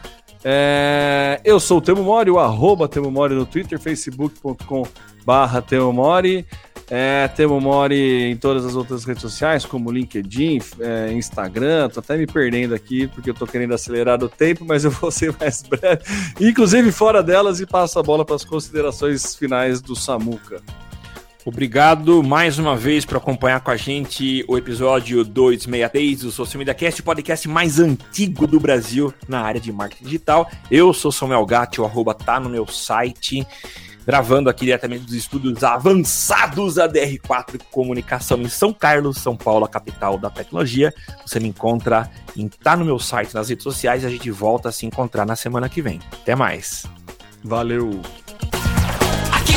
É, eu sou o Temo Mori, o arroba Temo Mori no Twitter, facebook.com barra Temo Mori. É, Temo Mori em todas as outras redes sociais, como LinkedIn, é, Instagram. Tô até me perdendo aqui, porque eu tô querendo acelerar o tempo, mas eu vou ser mais breve. Inclusive fora delas e passo a bola para as considerações finais do Samuca. Obrigado mais uma vez por acompanhar com a gente o episódio 263 do Social Media Cast, o podcast mais antigo do Brasil na área de marketing digital. Eu sou Samuel Gatti, o arroba tá no meu site, gravando aqui diretamente dos estúdios avançados da DR4 Comunicação em São Carlos, São Paulo, a capital da tecnologia. Você me encontra em tá no meu site nas redes sociais e a gente volta a se encontrar na semana que vem. Até mais. Valeu!